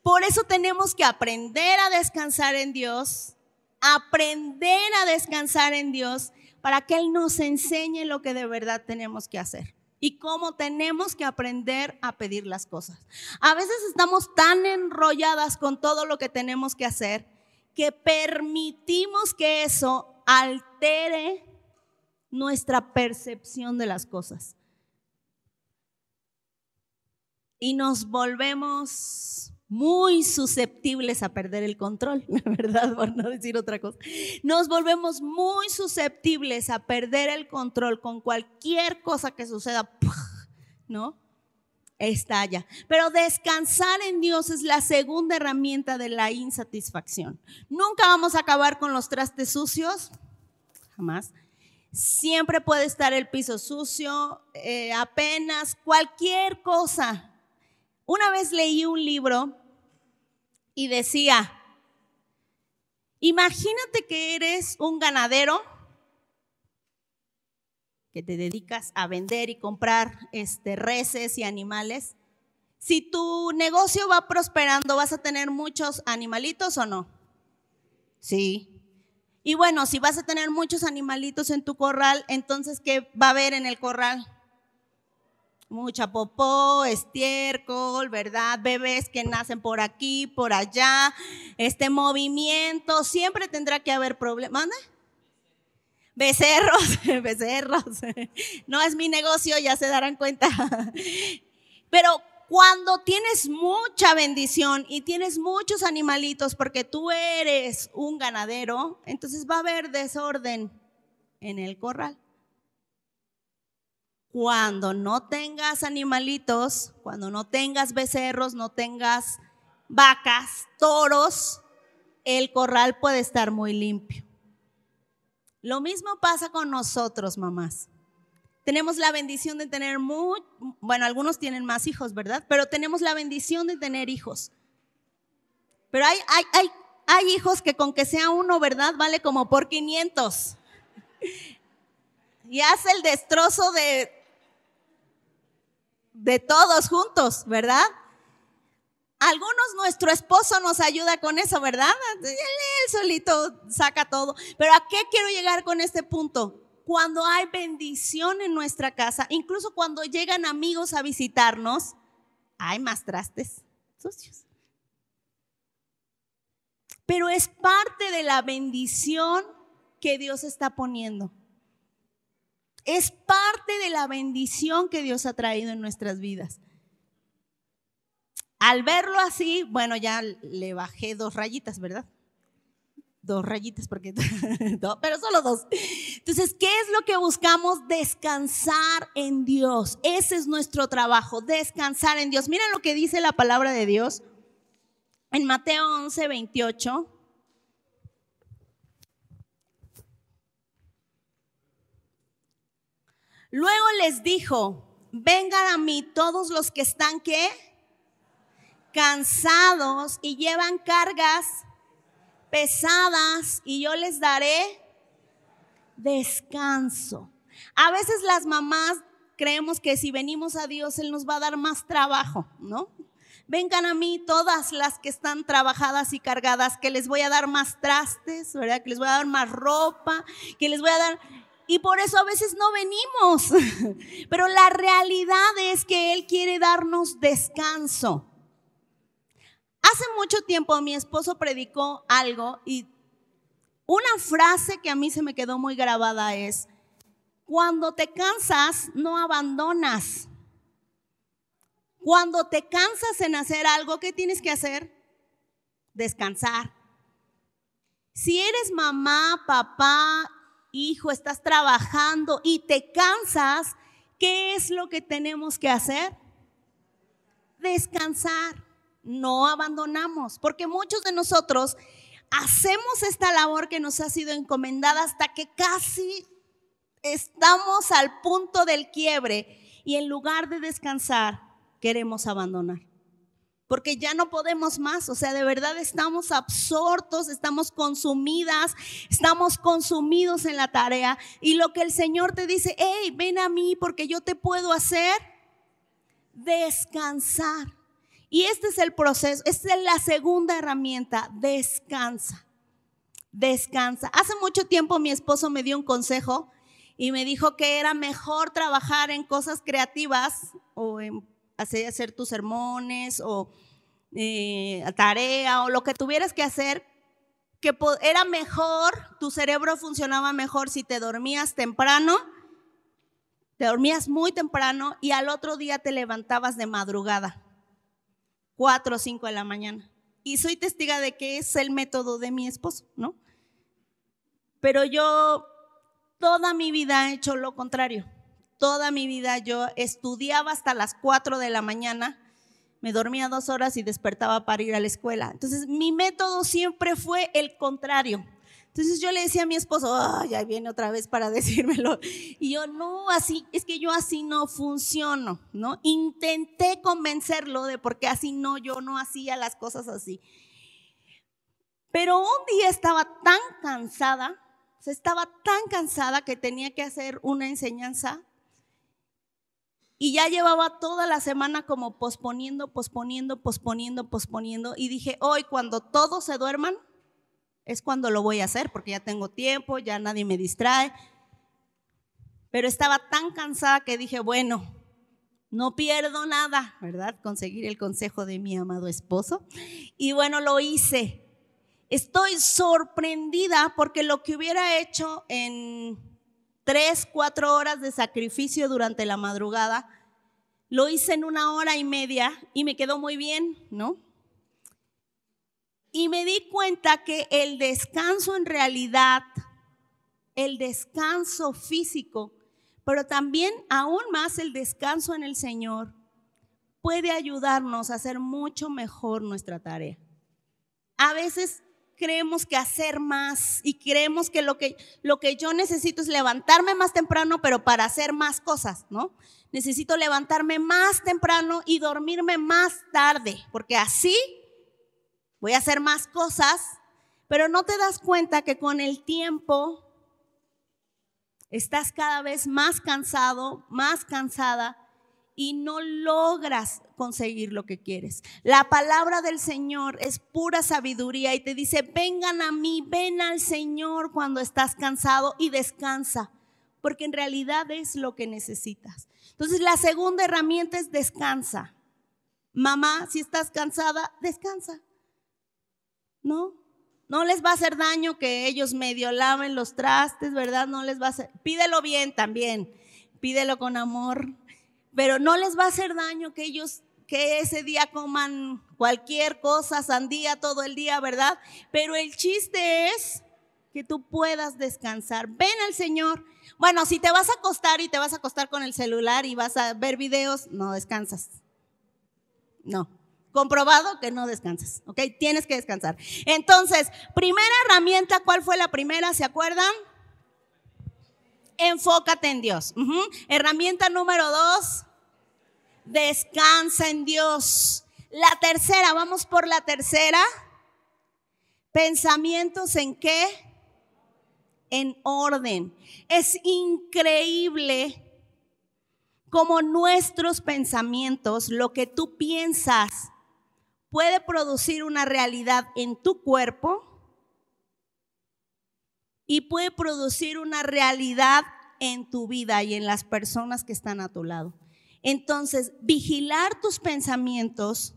Por eso tenemos que aprender a descansar en Dios, aprender a descansar en Dios para que Él nos enseñe lo que de verdad tenemos que hacer y cómo tenemos que aprender a pedir las cosas. A veces estamos tan enrolladas con todo lo que tenemos que hacer que permitimos que eso altere nuestra percepción de las cosas. Y nos volvemos muy susceptibles a perder el control, ¿verdad? Por no decir otra cosa. Nos volvemos muy susceptibles a perder el control con cualquier cosa que suceda, ¿no? Estalla. Pero descansar en Dios es la segunda herramienta de la insatisfacción. Nunca vamos a acabar con los trastes sucios, jamás. Siempre puede estar el piso sucio, eh, apenas cualquier cosa. Una vez leí un libro y decía, imagínate que eres un ganadero que te dedicas a vender y comprar este, reses y animales. Si tu negocio va prosperando, ¿vas a tener muchos animalitos o no? Sí. Y bueno, si vas a tener muchos animalitos en tu corral, entonces, ¿qué va a haber en el corral? Mucha popó, estiércol, ¿verdad? Bebés que nacen por aquí, por allá, este movimiento, siempre tendrá que haber problemas. Becerros, becerros. No es mi negocio, ya se darán cuenta. Pero cuando tienes mucha bendición y tienes muchos animalitos porque tú eres un ganadero, entonces va a haber desorden en el corral. Cuando no tengas animalitos, cuando no tengas becerros, no tengas vacas, toros, el corral puede estar muy limpio. Lo mismo pasa con nosotros, mamás. Tenemos la bendición de tener muy, bueno, algunos tienen más hijos, ¿verdad? Pero tenemos la bendición de tener hijos. Pero hay, hay, hay, hay hijos que con que sea uno, ¿verdad? Vale como por 500. Y hace el destrozo de, de todos juntos, ¿verdad? Algunos nuestro esposo nos ayuda con eso, ¿verdad? Él, solito saca todo. Pero ¿a qué quiero llegar con este punto? Cuando hay bendición en nuestra casa, incluso cuando llegan amigos a visitarnos, hay más trastes sucios. Pero es parte de la bendición que Dios está poniendo. Es parte de la bendición que Dios ha traído en nuestras vidas. Al verlo así, bueno, ya le bajé dos rayitas, ¿verdad? Dos rayitas, porque, pero solo dos. Entonces, ¿qué es lo que buscamos? Descansar en Dios. Ese es nuestro trabajo, descansar en Dios. Miren lo que dice la palabra de Dios en Mateo 11, 28. Luego les dijo, vengan a mí todos los que están, cansados y llevan cargas pesadas y yo les daré descanso. A veces las mamás creemos que si venimos a Dios, Él nos va a dar más trabajo, ¿no? Vengan a mí todas las que están trabajadas y cargadas, que les voy a dar más trastes, ¿verdad? Que les voy a dar más ropa, que les voy a dar... Y por eso a veces no venimos. Pero la realidad es que Él quiere darnos descanso. Hace mucho tiempo mi esposo predicó algo y una frase que a mí se me quedó muy grabada es, cuando te cansas, no abandonas. Cuando te cansas en hacer algo, ¿qué tienes que hacer? Descansar. Si eres mamá, papá, hijo, estás trabajando y te cansas, ¿qué es lo que tenemos que hacer? Descansar no abandonamos, porque muchos de nosotros hacemos esta labor que nos ha sido encomendada hasta que casi estamos al punto del quiebre y en lugar de descansar, queremos abandonar. Porque ya no podemos más, o sea, de verdad estamos absortos, estamos consumidas, estamos consumidos en la tarea. Y lo que el Señor te dice, hey, ven a mí porque yo te puedo hacer descansar. Y este es el proceso, esta es la segunda herramienta, descansa. Descansa. Hace mucho tiempo mi esposo me dio un consejo y me dijo que era mejor trabajar en cosas creativas o hacer tus sermones o eh, tarea o lo que tuvieras que hacer, que era mejor, tu cerebro funcionaba mejor si te dormías temprano, te dormías muy temprano y al otro día te levantabas de madrugada. 4 o 5 de la mañana. Y soy testiga de que es el método de mi esposo, ¿no? Pero yo toda mi vida he hecho lo contrario. Toda mi vida yo estudiaba hasta las 4 de la mañana, me dormía dos horas y despertaba para ir a la escuela. Entonces mi método siempre fue el contrario. Entonces yo le decía a mi esposo, ay, ya viene otra vez para decírmelo. Y yo, no, así, es que yo así no funciono, ¿no? Intenté convencerlo de porque así no, yo no hacía las cosas así. Pero un día estaba tan cansada, o estaba tan cansada que tenía que hacer una enseñanza y ya llevaba toda la semana como posponiendo, posponiendo, posponiendo, posponiendo. Y dije, hoy cuando todos se duerman, es cuando lo voy a hacer, porque ya tengo tiempo, ya nadie me distrae. Pero estaba tan cansada que dije, bueno, no pierdo nada, ¿verdad? Conseguir el consejo de mi amado esposo. Y bueno, lo hice. Estoy sorprendida porque lo que hubiera hecho en tres, cuatro horas de sacrificio durante la madrugada, lo hice en una hora y media y me quedó muy bien, ¿no? Y me di cuenta que el descanso en realidad, el descanso físico, pero también aún más el descanso en el Señor, puede ayudarnos a hacer mucho mejor nuestra tarea. A veces creemos que hacer más y creemos que lo, que lo que yo necesito es levantarme más temprano, pero para hacer más cosas, ¿no? Necesito levantarme más temprano y dormirme más tarde, porque así voy a hacer más cosas, pero no te das cuenta que con el tiempo estás cada vez más cansado, más cansada y no logras conseguir lo que quieres. La palabra del Señor es pura sabiduría y te dice, vengan a mí, ven al Señor cuando estás cansado y descansa, porque en realidad es lo que necesitas. Entonces la segunda herramienta es descansa. Mamá, si estás cansada, descansa. ¿No? No les va a hacer daño que ellos medio laven los trastes, ¿verdad? No les va a hacer. Pídelo bien también. Pídelo con amor pero no les va a hacer daño que ellos que ese día coman cualquier cosa, sandía todo el día, ¿verdad? Pero el chiste es que tú puedas descansar. Ven al Señor. Bueno, si te vas a acostar y te vas a acostar con el celular y vas a ver videos, no descansas. No. Comprobado que no descansas, ¿ok? Tienes que descansar. Entonces, primera herramienta, ¿cuál fue la primera? ¿Se acuerdan? Enfócate en Dios. Herramienta número dos, descansa en Dios. La tercera, vamos por la tercera. Pensamientos en qué? En orden. Es increíble como nuestros pensamientos, lo que tú piensas, puede producir una realidad en tu cuerpo y puede producir una realidad en tu vida y en las personas que están a tu lado. Entonces, vigilar tus pensamientos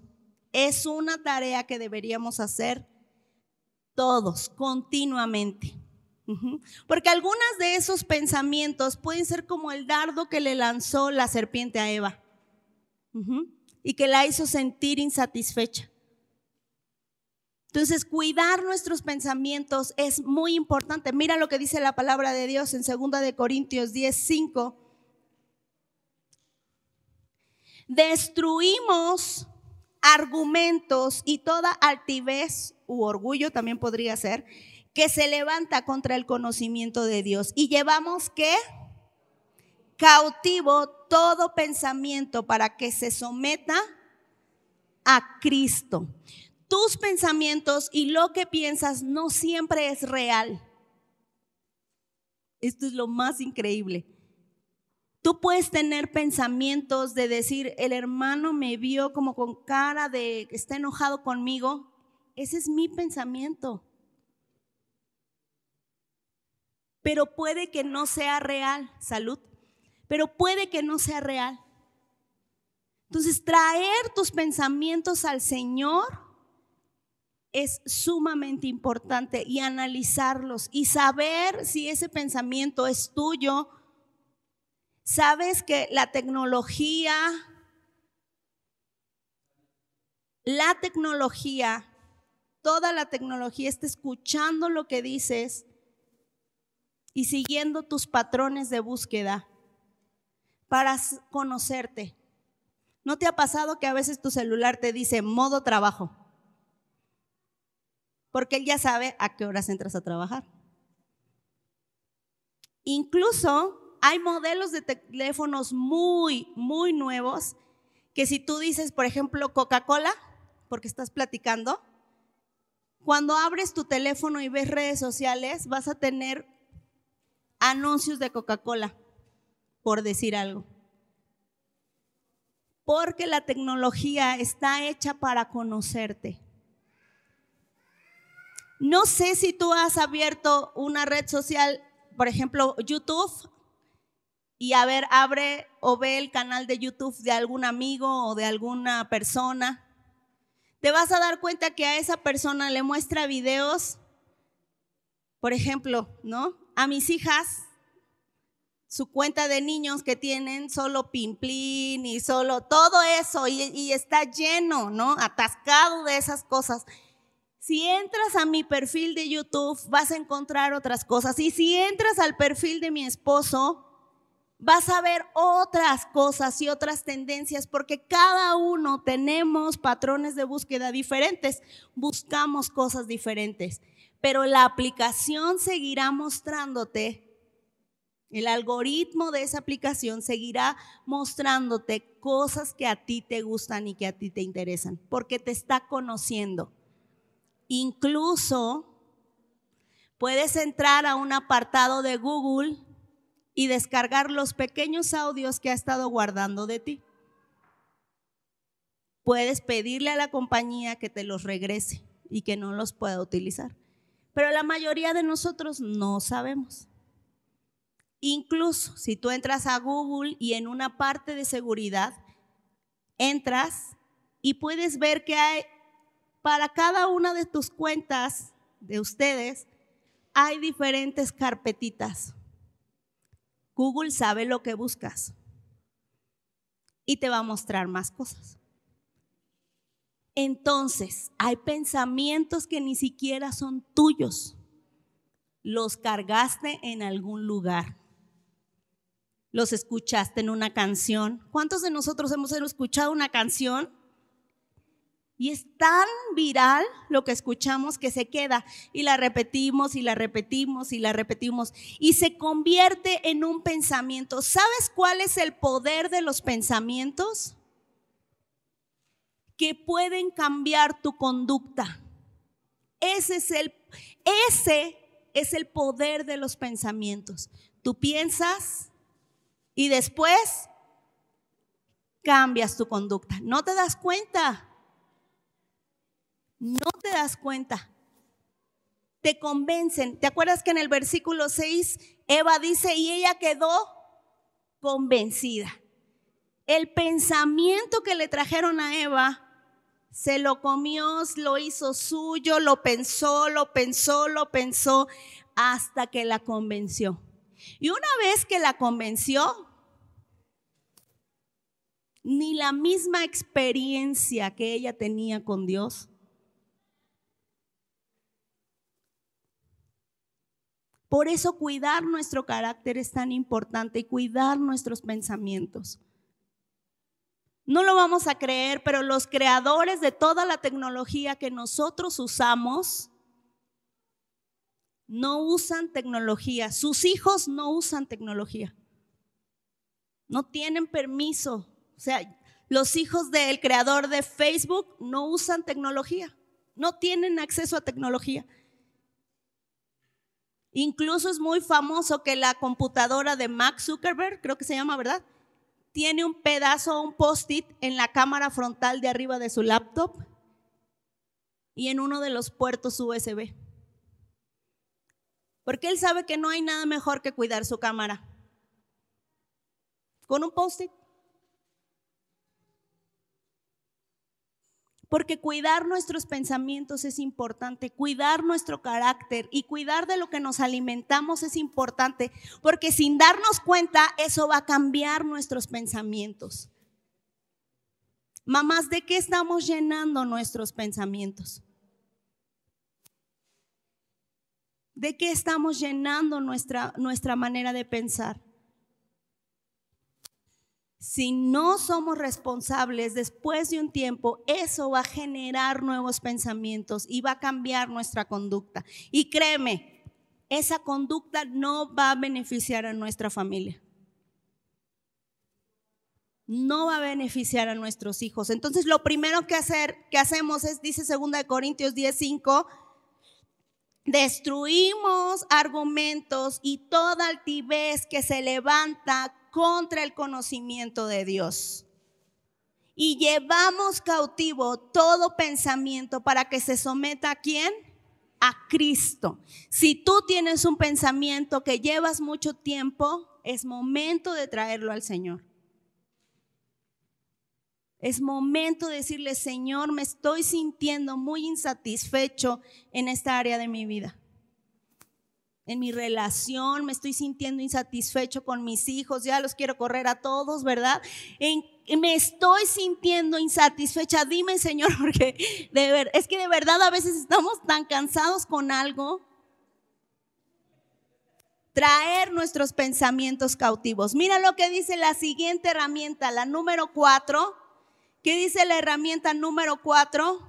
es una tarea que deberíamos hacer todos, continuamente. Porque algunas de esos pensamientos pueden ser como el dardo que le lanzó la serpiente a Eva y que la hizo sentir insatisfecha. Entonces, cuidar nuestros pensamientos es muy importante. Mira lo que dice la palabra de Dios en 2 de Corintios 10, 5. Destruimos argumentos y toda altivez u orgullo también podría ser que se levanta contra el conocimiento de Dios. Y llevamos que cautivo todo pensamiento para que se someta a Cristo. Tus pensamientos y lo que piensas no siempre es real. Esto es lo más increíble. Tú puedes tener pensamientos de decir, el hermano me vio como con cara de que está enojado conmigo. Ese es mi pensamiento. Pero puede que no sea real, salud. Pero puede que no sea real. Entonces, traer tus pensamientos al Señor es sumamente importante y analizarlos y saber si ese pensamiento es tuyo Sabes que la tecnología, la tecnología, toda la tecnología está escuchando lo que dices y siguiendo tus patrones de búsqueda para conocerte. ¿No te ha pasado que a veces tu celular te dice modo trabajo? Porque él ya sabe a qué horas entras a trabajar. Incluso hay modelos de teléfonos muy, muy nuevos que si tú dices, por ejemplo, Coca-Cola, porque estás platicando, cuando abres tu teléfono y ves redes sociales, vas a tener anuncios de Coca-Cola, por decir algo. Porque la tecnología está hecha para conocerte. No sé si tú has abierto una red social, por ejemplo, YouTube y a ver, abre o ve el canal de YouTube de algún amigo o de alguna persona, te vas a dar cuenta que a esa persona le muestra videos, por ejemplo, ¿no? A mis hijas, su cuenta de niños que tienen solo pimplín y solo todo eso y, y está lleno, ¿no? Atascado de esas cosas. Si entras a mi perfil de YouTube, vas a encontrar otras cosas. Y si entras al perfil de mi esposo, vas a ver otras cosas y otras tendencias porque cada uno tenemos patrones de búsqueda diferentes, buscamos cosas diferentes. pero la aplicación seguirá mostrándote, el algoritmo de esa aplicación seguirá mostrándote cosas que a ti te gustan y que a ti te interesan, porque te está conociendo. Incluso puedes entrar a un apartado de Google y descargar los pequeños audios que ha estado guardando de ti. Puedes pedirle a la compañía que te los regrese y que no los pueda utilizar. Pero la mayoría de nosotros no sabemos. Incluso si tú entras a Google y en una parte de seguridad, entras y puedes ver que hay para cada una de tus cuentas de ustedes, hay diferentes carpetitas. Google sabe lo que buscas y te va a mostrar más cosas. Entonces, hay pensamientos que ni siquiera son tuyos. Los cargaste en algún lugar. Los escuchaste en una canción. ¿Cuántos de nosotros hemos escuchado una canción? Y es tan viral lo que escuchamos que se queda y la repetimos y la repetimos y la repetimos y se convierte en un pensamiento. ¿Sabes cuál es el poder de los pensamientos? que pueden cambiar tu conducta. Ese es el, ese es el poder de los pensamientos. Tú piensas y después cambias tu conducta. No te das cuenta. No te das cuenta. Te convencen. ¿Te acuerdas que en el versículo 6 Eva dice, y ella quedó convencida? El pensamiento que le trajeron a Eva se lo comió, lo hizo suyo, lo pensó, lo pensó, lo pensó, hasta que la convenció. Y una vez que la convenció, ni la misma experiencia que ella tenía con Dios. Por eso cuidar nuestro carácter es tan importante y cuidar nuestros pensamientos. No lo vamos a creer, pero los creadores de toda la tecnología que nosotros usamos no usan tecnología. Sus hijos no usan tecnología. No tienen permiso. O sea, los hijos del creador de Facebook no usan tecnología. No tienen acceso a tecnología. Incluso es muy famoso que la computadora de Max Zuckerberg, creo que se llama, ¿verdad? tiene un pedazo, un post-it en la cámara frontal de arriba de su laptop y en uno de los puertos USB. Porque él sabe que no hay nada mejor que cuidar su cámara. Con un post-it. Porque cuidar nuestros pensamientos es importante, cuidar nuestro carácter y cuidar de lo que nos alimentamos es importante, porque sin darnos cuenta eso va a cambiar nuestros pensamientos. Mamás, ¿de qué estamos llenando nuestros pensamientos? ¿De qué estamos llenando nuestra, nuestra manera de pensar? Si no somos responsables después de un tiempo, eso va a generar nuevos pensamientos y va a cambiar nuestra conducta. Y créeme, esa conducta no va a beneficiar a nuestra familia. No va a beneficiar a nuestros hijos. Entonces, lo primero que, hacer, que hacemos es, dice 2 Corintios 10:5, destruimos argumentos y toda altivez que se levanta contra el conocimiento de Dios. Y llevamos cautivo todo pensamiento para que se someta a quién? A Cristo. Si tú tienes un pensamiento que llevas mucho tiempo, es momento de traerlo al Señor. Es momento de decirle, Señor, me estoy sintiendo muy insatisfecho en esta área de mi vida en mi relación, me estoy sintiendo insatisfecho con mis hijos, ya los quiero correr a todos, ¿verdad? me estoy sintiendo insatisfecha. Dime, Señor, porque es que de verdad a veces estamos tan cansados con algo. Traer nuestros pensamientos cautivos. Mira lo que dice la siguiente herramienta, la número cuatro. ¿Qué dice la herramienta número cuatro?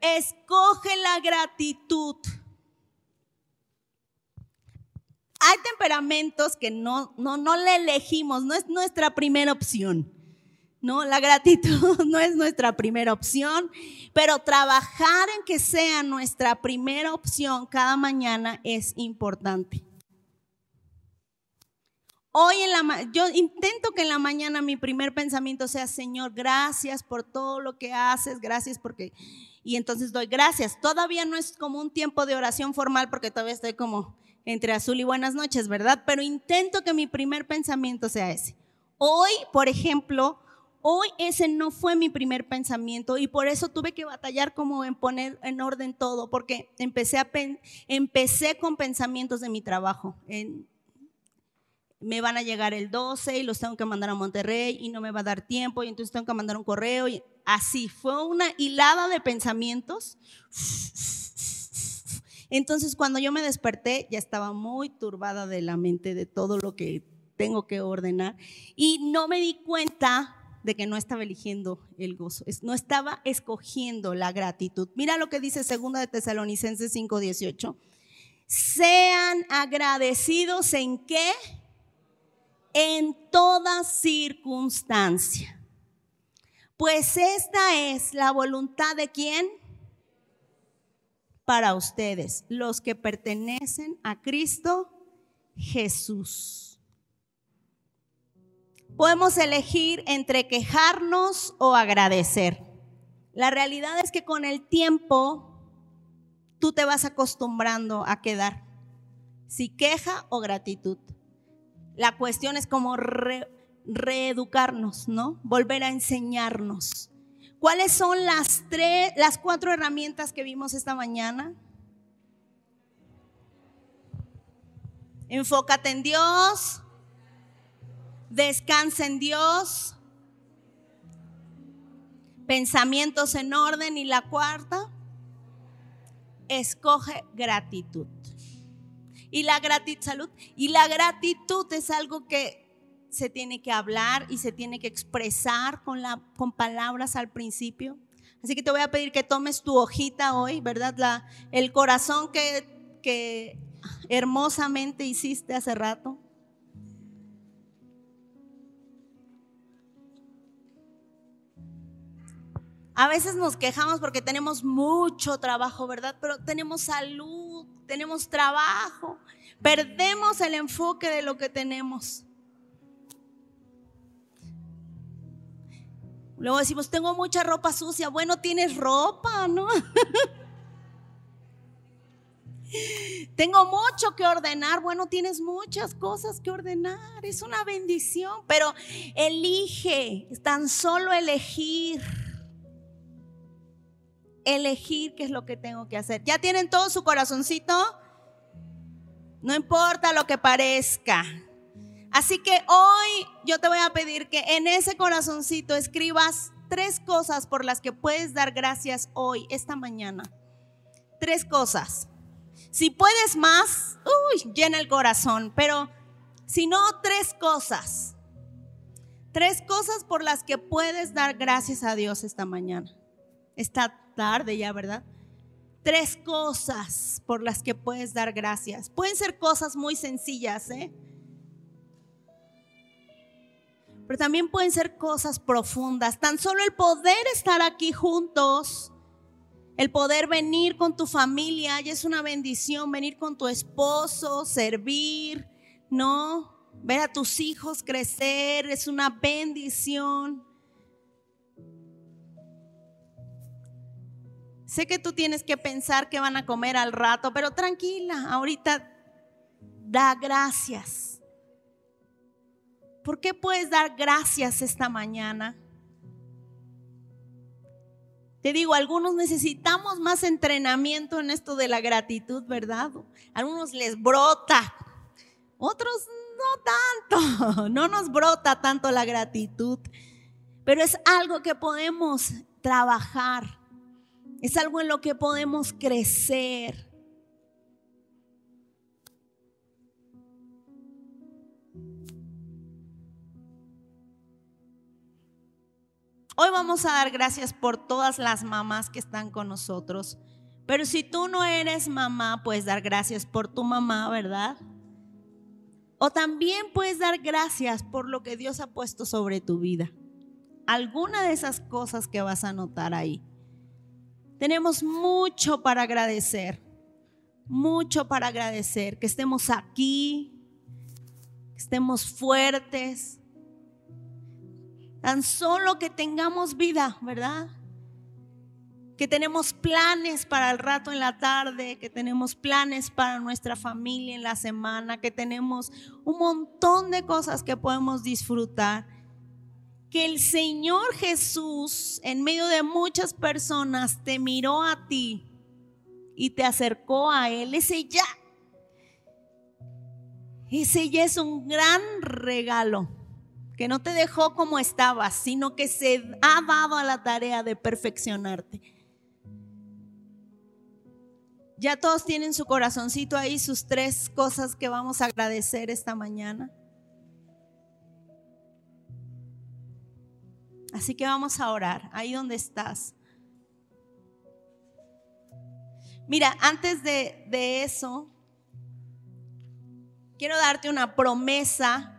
Escoge la gratitud. Hay temperamentos que no, no, no le elegimos, no es nuestra primera opción. No, la gratitud no es nuestra primera opción, pero trabajar en que sea nuestra primera opción cada mañana es importante. Hoy en la yo intento que en la mañana mi primer pensamiento sea, Señor, gracias por todo lo que haces, gracias porque y entonces doy gracias. Todavía no es como un tiempo de oración formal porque todavía estoy como entre azul y buenas noches, ¿verdad? Pero intento que mi primer pensamiento sea ese. Hoy, por ejemplo, hoy ese no fue mi primer pensamiento y por eso tuve que batallar como en poner en orden todo, porque empecé, empecé con pensamientos de mi trabajo. me van a llegar el 12 y los tengo que mandar a Monterrey y no me va a dar tiempo y entonces tengo que mandar un correo. Y así, fue una hilada de pensamientos entonces cuando yo me desperté ya estaba muy turbada de la mente de todo lo que tengo que ordenar y no me di cuenta de que no estaba eligiendo el gozo, no estaba escogiendo la gratitud. Mira lo que dice 2 de Tesalonicenses 5:18. Sean agradecidos en qué? En toda circunstancia. Pues esta es la voluntad de quién? Para ustedes, los que pertenecen a Cristo Jesús. Podemos elegir entre quejarnos o agradecer. La realidad es que con el tiempo tú te vas acostumbrando a quedar, si queja o gratitud. La cuestión es como reeducarnos, ¿no? Volver a enseñarnos. ¿Cuáles son las tres, las cuatro herramientas que vimos esta mañana? Enfócate en Dios, descansa en Dios, pensamientos en orden y la cuarta, escoge gratitud. Y la gratitud, salud, y la gratitud es algo que se tiene que hablar y se tiene que expresar con, la, con palabras al principio. Así que te voy a pedir que tomes tu hojita hoy, ¿verdad? La, el corazón que, que hermosamente hiciste hace rato. A veces nos quejamos porque tenemos mucho trabajo, ¿verdad? Pero tenemos salud, tenemos trabajo. Perdemos el enfoque de lo que tenemos. Luego decimos, tengo mucha ropa sucia. Bueno, tienes ropa, ¿no? tengo mucho que ordenar. Bueno, tienes muchas cosas que ordenar. Es una bendición, pero elige, tan solo elegir. Elegir qué es lo que tengo que hacer. ¿Ya tienen todo su corazoncito? No importa lo que parezca. Así que hoy yo te voy a pedir que en ese corazoncito escribas tres cosas por las que puedes dar gracias hoy, esta mañana. Tres cosas. Si puedes más, uy, llena el corazón, pero si no, tres cosas. Tres cosas por las que puedes dar gracias a Dios esta mañana. Esta tarde ya, ¿verdad? Tres cosas por las que puedes dar gracias. Pueden ser cosas muy sencillas, ¿eh? Pero también pueden ser cosas profundas. Tan solo el poder estar aquí juntos, el poder venir con tu familia, ya es una bendición, venir con tu esposo, servir, ¿no? Ver a tus hijos crecer, es una bendición. Sé que tú tienes que pensar que van a comer al rato, pero tranquila, ahorita da gracias. ¿Por qué puedes dar gracias esta mañana? Te digo, algunos necesitamos más entrenamiento en esto de la gratitud, ¿verdad? algunos les brota, otros no tanto, no nos brota tanto la gratitud, pero es algo que podemos trabajar, es algo en lo que podemos crecer. Hoy vamos a dar gracias por todas las mamás que están con nosotros. Pero si tú no eres mamá, puedes dar gracias por tu mamá, ¿verdad? O también puedes dar gracias por lo que Dios ha puesto sobre tu vida. Alguna de esas cosas que vas a notar ahí. Tenemos mucho para agradecer, mucho para agradecer, que estemos aquí, que estemos fuertes, tan solo que tengamos vida, ¿verdad? que tenemos planes para el rato en la tarde, que tenemos planes para nuestra familia en la semana, que tenemos un montón de cosas que podemos disfrutar. Que el Señor Jesús, en medio de muchas personas, te miró a ti y te acercó a Él. Ese ya, ese ya es un gran regalo que no te dejó como estabas, sino que se ha dado a la tarea de perfeccionarte. Ya todos tienen su corazoncito ahí, sus tres cosas que vamos a agradecer esta mañana. Así que vamos a orar, ahí donde estás. Mira, antes de, de eso, quiero darte una promesa.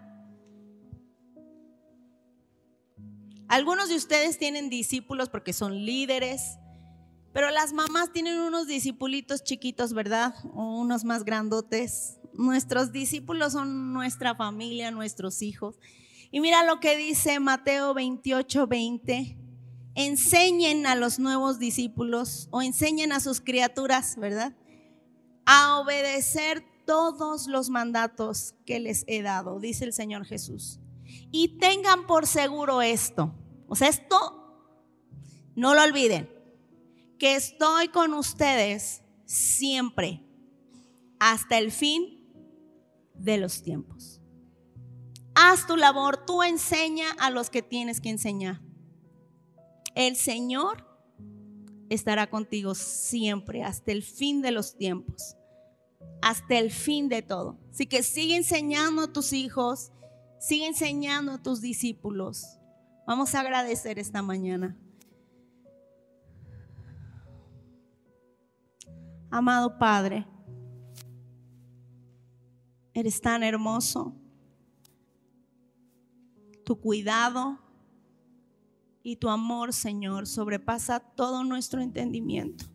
Algunos de ustedes tienen discípulos porque son líderes pero las mamás tienen unos discipulitos chiquitos, ¿verdad? O unos más grandotes. Nuestros discípulos son nuestra familia, nuestros hijos. Y mira lo que dice Mateo 28, 20. Enseñen a los nuevos discípulos o enseñen a sus criaturas, ¿verdad? A obedecer todos los mandatos que les he dado, dice el Señor Jesús. Y tengan por seguro esto. O sea, esto no lo olviden que estoy con ustedes siempre, hasta el fin de los tiempos. Haz tu labor, tú enseña a los que tienes que enseñar. El Señor estará contigo siempre, hasta el fin de los tiempos, hasta el fin de todo. Así que sigue enseñando a tus hijos, sigue enseñando a tus discípulos. Vamos a agradecer esta mañana. Amado Padre, eres tan hermoso. Tu cuidado y tu amor, Señor, sobrepasa todo nuestro entendimiento.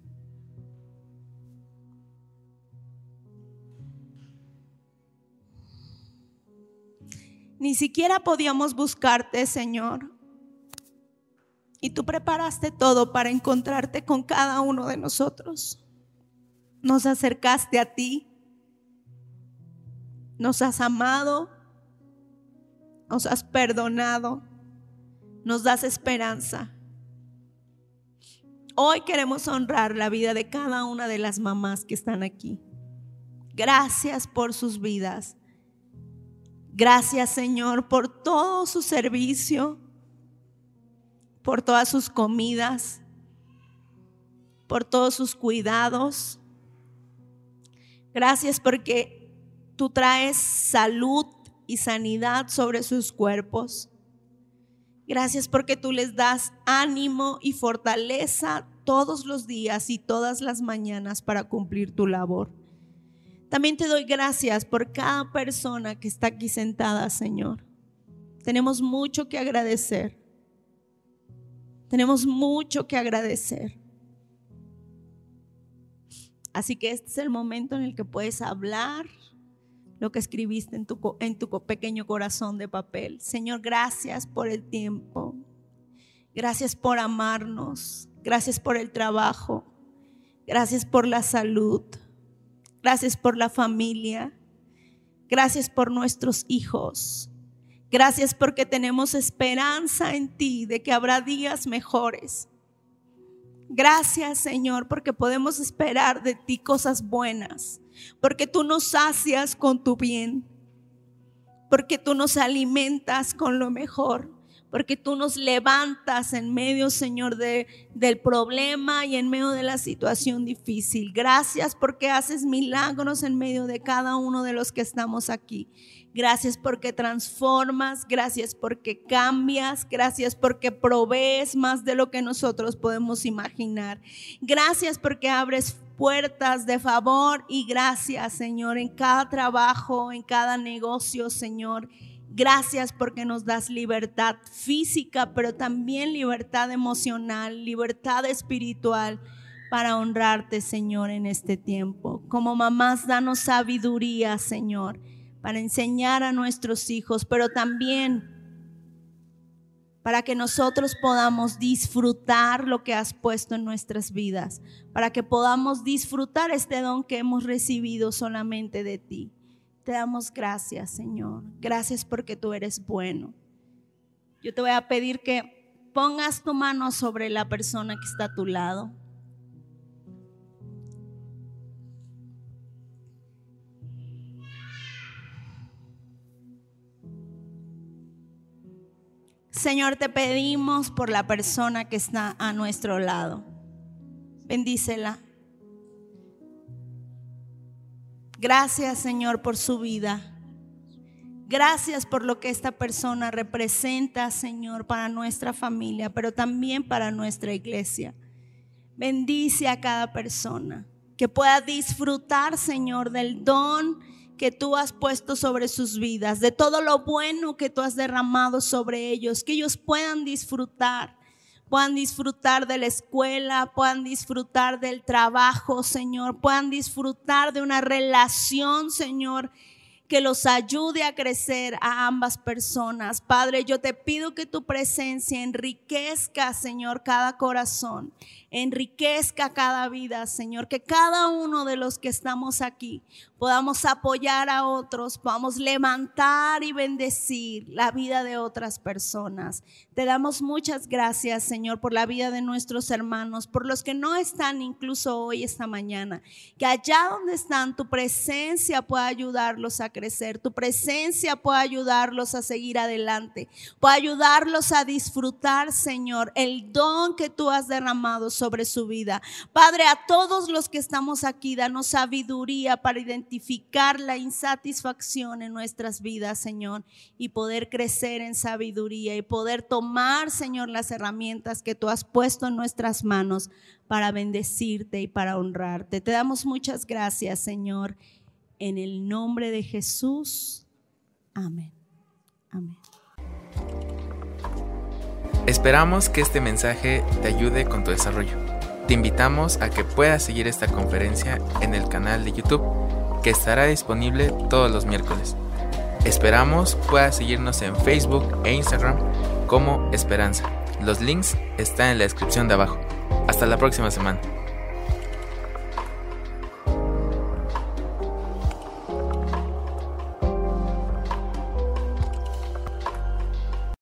Ni siquiera podíamos buscarte, Señor. Y tú preparaste todo para encontrarte con cada uno de nosotros nos acercaste a ti, nos has amado, nos has perdonado, nos das esperanza. Hoy queremos honrar la vida de cada una de las mamás que están aquí. Gracias por sus vidas. Gracias Señor por todo su servicio, por todas sus comidas, por todos sus cuidados. Gracias porque tú traes salud y sanidad sobre sus cuerpos. Gracias porque tú les das ánimo y fortaleza todos los días y todas las mañanas para cumplir tu labor. También te doy gracias por cada persona que está aquí sentada, Señor. Tenemos mucho que agradecer. Tenemos mucho que agradecer. Así que este es el momento en el que puedes hablar lo que escribiste en tu, en tu pequeño corazón de papel. Señor, gracias por el tiempo. Gracias por amarnos. Gracias por el trabajo. Gracias por la salud. Gracias por la familia. Gracias por nuestros hijos. Gracias porque tenemos esperanza en ti de que habrá días mejores. Gracias Señor porque podemos esperar de ti cosas buenas, porque tú nos sacias con tu bien, porque tú nos alimentas con lo mejor, porque tú nos levantas en medio, Señor, de, del problema y en medio de la situación difícil. Gracias porque haces milagros en medio de cada uno de los que estamos aquí. Gracias porque transformas, gracias porque cambias, gracias porque provees más de lo que nosotros podemos imaginar. Gracias porque abres puertas de favor y gracias, Señor, en cada trabajo, en cada negocio, Señor. Gracias porque nos das libertad física, pero también libertad emocional, libertad espiritual para honrarte, Señor, en este tiempo. Como mamás, danos sabiduría, Señor para enseñar a nuestros hijos, pero también para que nosotros podamos disfrutar lo que has puesto en nuestras vidas, para que podamos disfrutar este don que hemos recibido solamente de ti. Te damos gracias, Señor. Gracias porque tú eres bueno. Yo te voy a pedir que pongas tu mano sobre la persona que está a tu lado. Señor, te pedimos por la persona que está a nuestro lado. Bendícela. Gracias, Señor, por su vida. Gracias por lo que esta persona representa, Señor, para nuestra familia, pero también para nuestra iglesia. Bendice a cada persona que pueda disfrutar, Señor, del don que tú has puesto sobre sus vidas, de todo lo bueno que tú has derramado sobre ellos, que ellos puedan disfrutar, puedan disfrutar de la escuela, puedan disfrutar del trabajo, Señor, puedan disfrutar de una relación, Señor, que los ayude a crecer a ambas personas. Padre, yo te pido que tu presencia enriquezca, Señor, cada corazón, enriquezca cada vida, Señor, que cada uno de los que estamos aquí podamos apoyar a otros, podamos levantar y bendecir la vida de otras personas. Te damos muchas gracias, Señor, por la vida de nuestros hermanos, por los que no están incluso hoy, esta mañana. Que allá donde están, tu presencia pueda ayudarlos a crecer, tu presencia pueda ayudarlos a seguir adelante, pueda ayudarlos a disfrutar, Señor, el don que tú has derramado sobre su vida. Padre, a todos los que estamos aquí, danos sabiduría para identificar identificar la insatisfacción en nuestras vidas, Señor, y poder crecer en sabiduría y poder tomar, Señor, las herramientas que tú has puesto en nuestras manos para bendecirte y para honrarte. Te damos muchas gracias, Señor, en el nombre de Jesús. Amén. Amén. Esperamos que este mensaje te ayude con tu desarrollo. Te invitamos a que puedas seguir esta conferencia en el canal de YouTube que estará disponible todos los miércoles. Esperamos puedas seguirnos en Facebook e Instagram como Esperanza. Los links están en la descripción de abajo. Hasta la próxima semana.